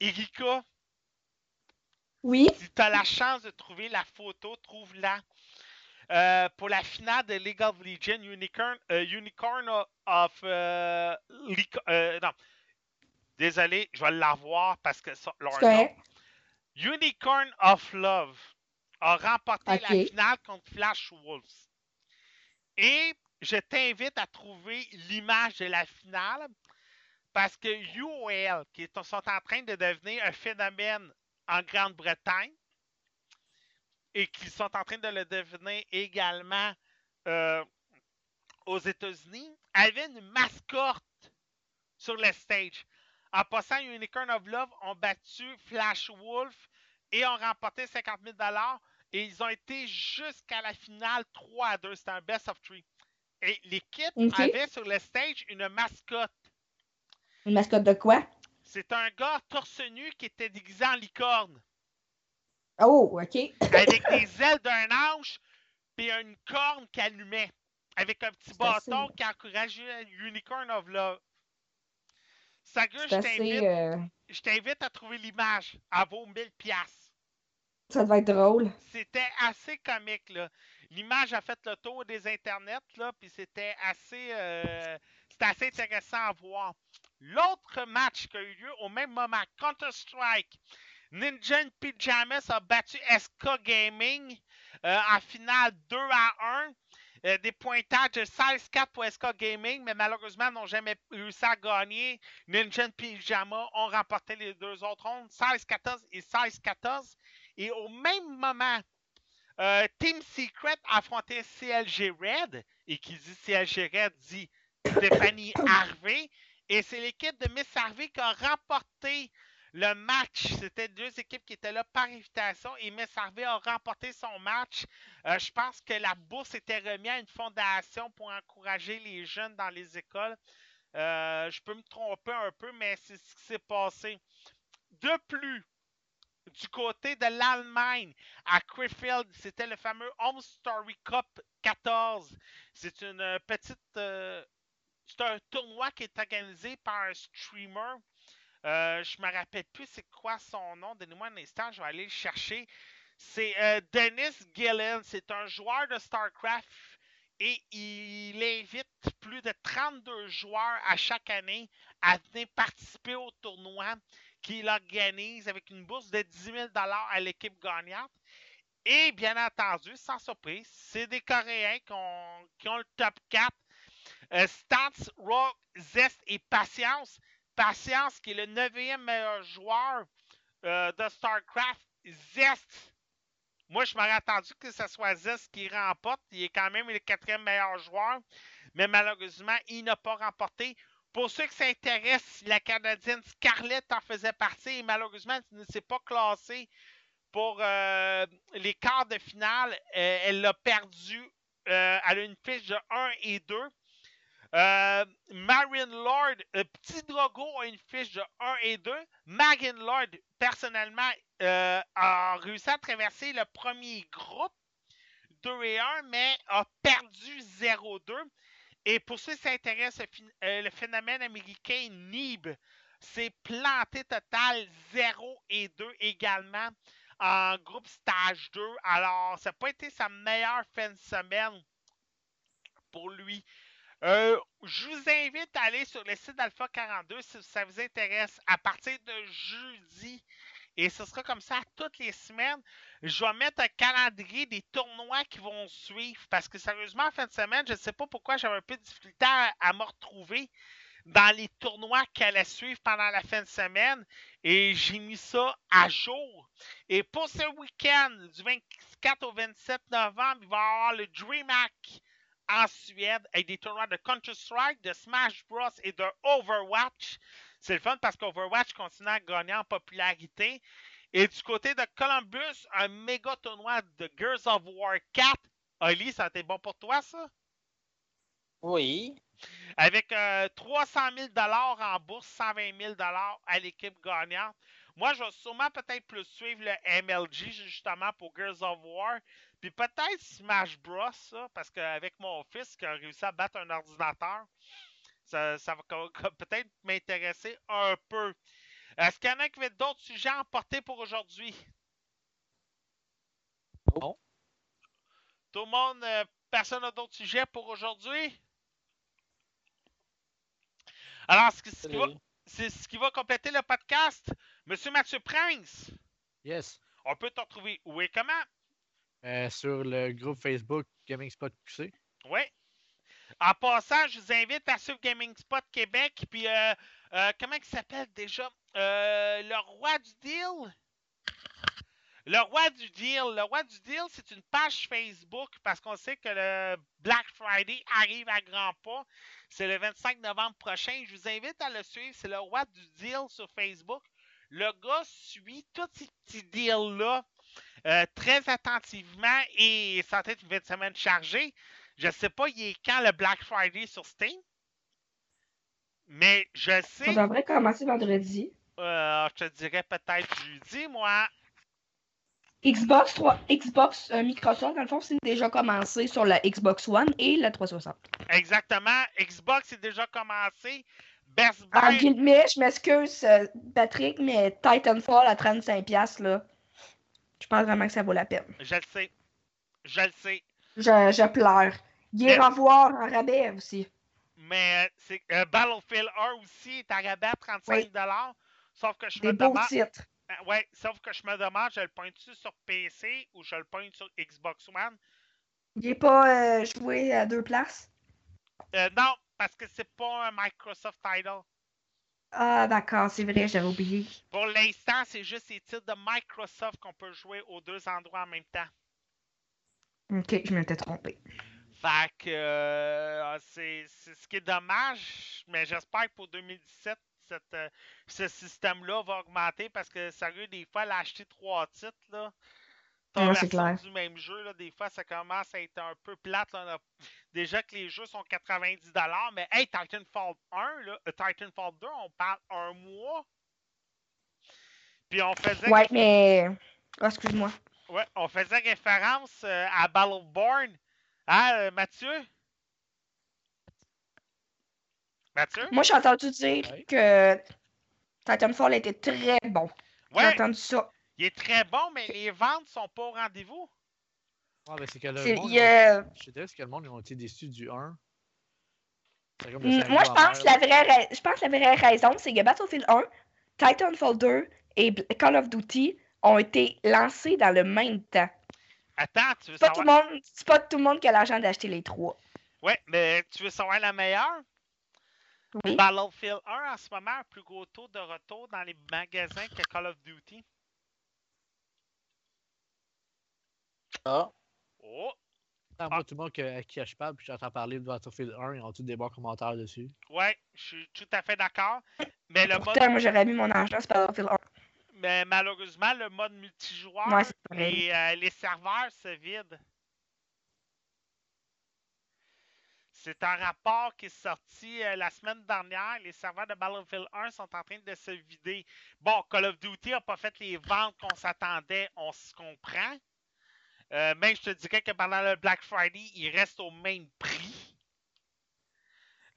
Erika, Oui? si tu as la chance de trouver la photo, trouve-la. Euh, pour la finale de League of Legends, Unicorn, euh, Unicorn of. euh, non. Désolé, je vais l'avoir parce que ça, leur nom. Unicorn of Love a remporté la finale contre Flash Wolves. Et je t'invite à trouver l'image de la finale parce que UOL, qui sont en train de devenir un phénomène en Grande-Bretagne et qui sont en train de le devenir également euh, aux États-Unis, avait une mascotte sur le stage. En passant, Unicorn of Love ont battu Flash Wolf et ont remporté 50 000 et ils ont été jusqu'à la finale 3 à 2. C'était un best of three. Et l'équipe avait sur le stage une mascotte. Une mascotte de quoi? C'est un gars torse nu qui était déguisé en licorne, Oh, OK. avec des ailes d'un ange et une corne qui allumait, avec un petit bâton assez- qui encourageait Unicorn of Love. Je t'invite, euh, je t'invite à trouver l'image. Elle vaut 1000 piastres. ça devait être drôle. C'était assez comique, là. L'image a fait le tour des internets, là, puis c'était assez, euh, c'était assez intéressant à voir. L'autre match qui a eu lieu au même moment, Counter-Strike, Ninja in Pyjamas a battu SK Gaming euh, en finale 2 à 1. Euh, des pointages de 16-4 pour SK Gaming, mais malheureusement n'ont jamais réussi à gagner. Ninja in Pyjama ont remporté les deux autres rondes, 16-14 et 16-14. Et au même moment, euh, Team Secret a affronté CLG Red. Et qui dit CLG Red dit Stéphanie Harvey. Et c'est l'équipe de Miss Harvey qui a remporté le match. C'était deux équipes qui étaient là par invitation. Et Miss Harvey a remporté son match. Euh, je pense que la bourse était remise à une fondation pour encourager les jeunes dans les écoles. Euh, je peux me tromper un peu, mais c'est ce qui s'est passé. De plus, du côté de l'Allemagne, à Krefeld, c'était le fameux Home Story Cup 14. C'est une euh, petite. c'est un tournoi qui est organisé par un streamer. Euh, je me rappelle plus c'est quoi son nom. Donnez-moi un instant, je vais aller le chercher. C'est euh, Dennis Gillen. C'est un joueur de StarCraft et il invite plus de 32 joueurs à chaque année à venir participer au tournoi qu'il organise avec une bourse de 10 000 à l'équipe gagnante. Et bien entendu, sans surprise, c'est des Coréens qui ont, le top 4. Euh, Stats, Raw, Zest et Patience. Patience qui est le 9e meilleur joueur euh, de StarCraft. Zest, moi je m'aurais attendu que ce soit Zest qui remporte. Il est quand même le quatrième meilleur joueur. Mais malheureusement, il n'a pas remporté. Pour ceux qui s'intéressent, la Canadienne Scarlett en faisait partie et malheureusement, elle ne s'est pas classée pour euh, les quarts de finale. Euh, elle l'a perdu. Elle a une fiche de 1 et 2. Euh, Marion Lord, euh, Petit Drogo a une fiche de 1 et 2. Megan Lord, personnellement, euh, a réussi à traverser le premier groupe 2 et 1, mais a perdu 0-2. Et pour ceux qui s'intéressent, euh, le phénomène américain NIB s'est planté total 0 et 2 également en groupe stage 2. Alors, ça n'a pas été sa meilleure fin de semaine pour lui. Euh, je vous invite à aller sur le site d'Alpha 42 si ça vous intéresse à partir de jeudi. Et ce sera comme ça toutes les semaines. Je vais mettre un calendrier des tournois qui vont suivre. Parce que sérieusement, en fin de semaine, je ne sais pas pourquoi j'avais un peu de difficulté à, à me retrouver dans les tournois qui allaient suivre pendant la fin de semaine. Et j'ai mis ça à jour. Et pour ce week-end, du 24 au 27 novembre, il va y avoir le DreamHack en Suède avec des tournois de Counter-Strike, de Smash Bros. et de Overwatch. C'est le fun parce qu'Overwatch continue à gagner en popularité. Et du côté de Columbus, un méga tournoi de Girls of War 4. Oli, ça a été bon pour toi, ça? Oui. Avec euh, 300 000 en bourse, 120 000 à l'équipe gagnante. Moi, je vais sûrement peut-être plus suivre le MLG justement pour Girls of War. Puis peut-être Smash Bros, ça, parce qu'avec mon fils qui a réussi à battre un ordinateur, ça, ça va peut-être m'intéresser un peu. Est-ce qu'il y en a qui avaient d'autres sujets à emporter pour aujourd'hui? Non. Tout le monde, euh, personne n'a d'autres sujets pour aujourd'hui? Alors, ce qui, ce qui va, c'est ce qui va compléter le podcast. Monsieur Mathieu Prince, Yes. on peut te retrouver où et comment? Euh, sur le groupe Facebook Gaming Spot QC. Oui. En passant, je vous invite à suivre Gaming Spot Québec. Puis, euh, euh, comment il s'appelle déjà? Le roi du deal? Le roi du deal. Le roi du deal, c'est une page Facebook parce qu'on sait que le Black Friday arrive à grands pas. C'est le 25 novembre prochain. Je vous invite à le suivre. C'est le roi du deal sur Facebook. Le gars suit tous ces petits deals-là euh, très attentivement et ça va être une semaine chargée. Je sais pas, il est quand le Black Friday sur Steam? Mais je sais, Ça devrait commencer vendredi. euh, je te dirais peut-être jeudi, moi. Xbox 3, Xbox euh, Microsoft, dans le fond, c'est déjà commencé sur la Xbox One et la 360. Exactement. Xbox est déjà commencé. Best En Buy, guillemets, je m'excuse, Patrick, mais Titanfall à 35$, là, je pense vraiment que ça vaut la peine. je le sais. Je le sais. Je, je pleure. Mais- of War en rabais aussi. Mais euh, c'est euh, Battlefield 1 aussi est à rabais à 35 Sauf que je Des me beaux demande. titres. Euh, Ouais, sauf que je me demande, je le pointe-tu sur PC ou je le pointe sur Xbox One? Il n'est pas euh, joué à deux places? Euh, non, parce que c'est pas un Microsoft title. Ah, d'accord, c'est vrai, j'avais oublié. Pour l'instant, c'est juste les titres de Microsoft qu'on peut jouer aux deux endroits en même temps. Ok, je m'étais trompé. Fait que euh, c'est c'est ce qui est dommage, mais j'espère que pour 2017, cette, euh, ce système-là va augmenter parce que sérieux, des fois, l'acheter trois titres, là, Ouais, version clair. du même jeu, là, des fois, ça commence à être un peu plate. là. On a- Déjà que les jeux sont 90$, mais hey, Titanfall 1, là, euh, Titanfall 2, on parle un mois. Puis on faisait Ouais, mais. Ah, excuse-moi. Ouais, on faisait référence euh, à Battleborn. Hein, euh, Mathieu? Mathieu? Moi, j'ai entendu dire Ouais. que Titanfall était très bon. J'ai Ouais, entendu ça. Il est très bon, mais les ventes sont pas au rendez-vous. Ouais, ben, c'est que le C'est- monde, il y a- Je dirais que le monde ils ont été déçus du 1. C'est comme le Mm, syndrome Moi, je pense, la vraie je pense que la vraie raison, c'est que Battlefield 1, Titanfall 2 et Call of Duty ont été lancés dans le même temps. Attends, tu veux tout le savoir... monde, c'est pas tout le monde qui a l'argent d'acheter les trois. Ouais, mais tu veux savoir la meilleure? Oui. Battlefield 1, en ce moment, a un plus gros taux de retour dans les magasins que Call of Duty. Ah. Oh! Ah, Moi, tout le monde que- à qui je parle, puis j'entends parler de Battlefield 1, ils ont tous des bons commentaires dessus. Ouais, je suis tout à fait d'accord. Mais le mode Pourtant, moi, j'aurais mis mon argent sur Battlefield 1. Mais malheureusement, le mode multijoueur Ouais, et euh, les serveurs se vident. C'est un rapport qui est sorti euh, la semaine dernière. Les serveurs de Battlefield 1 sont en train de se vider. Bon, Call of Duty n'a pas fait les ventes qu'on s'attendait, on se comprend. Euh, mais je te dirais que pendant le Black Friday, il reste au même prix.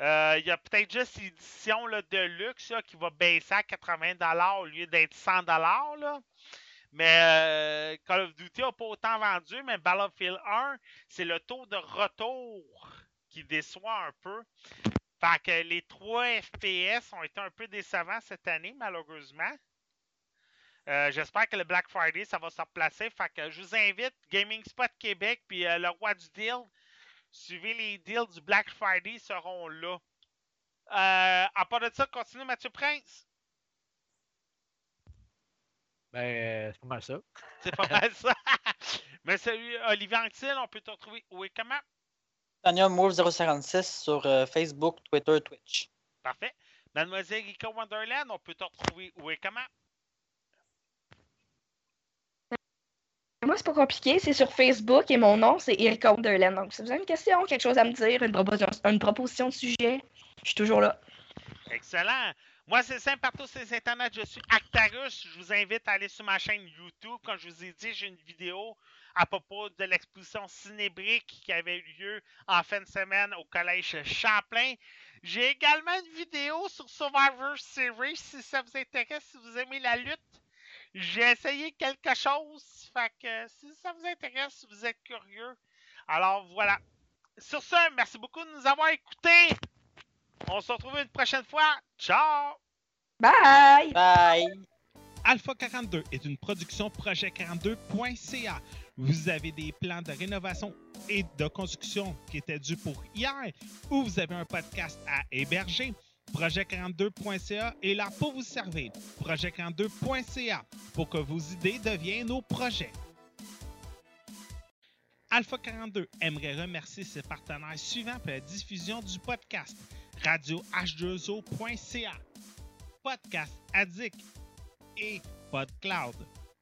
Euh, Il y a peut-être juste l'édition de luxe qui va baisser à 80$ au lieu d'être 100$. Là. Mais euh, Call of Duty n'a pas autant vendu, mais Battlefield 1, c'est le taux de retour qui déçoit un peu. Fait que les trois FPS ont été un peu décevants cette année, malheureusement. Euh, J'espère que le Black Friday, ça va se replacer. Fait que je vous invite, Gaming Spot Québec, puis euh, le roi du deal. Suivez les deals du Black Friday, ils seront là. Euh, à part de ça, continue Mathieu Prince. Ben, c'est pas mal ça. C'est pas mal ça. Mais celui Olivier Anctil, on peut te retrouver où et comment? Tania Move 056 sur euh, Facebook, Twitter, Twitch. Parfait. Mademoiselle Rika Wonderland, on peut te retrouver où et comment? Moi, c'est pas compliqué, c'est sur Facebook et mon nom, c'est Erika Wonderland. Donc, si vous avez une question, quelque chose à me dire, une proposition, de sujet, je suis toujours là. Excellent. Moi, c'est simple partout sur les internets. Je suis Actarus. Je vous invite à aller sur ma chaîne YouTube. Comme je vous ai dit, j'ai une vidéo à propos de l'exposition Cinébrique qui avait eu lieu en fin de semaine au collège Champlain. J'ai également une vidéo sur Survivor Series si ça vous intéresse, si vous aimez la lutte. J'ai essayé quelque chose. Fait que si ça vous intéresse, si vous êtes curieux. Alors voilà. Sur ce, merci beaucoup de nous avoir écoutés. On se retrouve une prochaine fois. Ciao! Bye! Bye! Alpha 42 est une production projet42.ca. Vous avez des plans de rénovation et de construction qui étaient dus pour hier ou vous avez un podcast à héberger. Projet42.ca est là pour vous servir. Projet42.ca pour que vos idées deviennent nos projets. Alpha 42 aimerait remercier ses partenaires suivants pour la diffusion du podcast radioh2o.ca, Podcast Addict et PodCloud.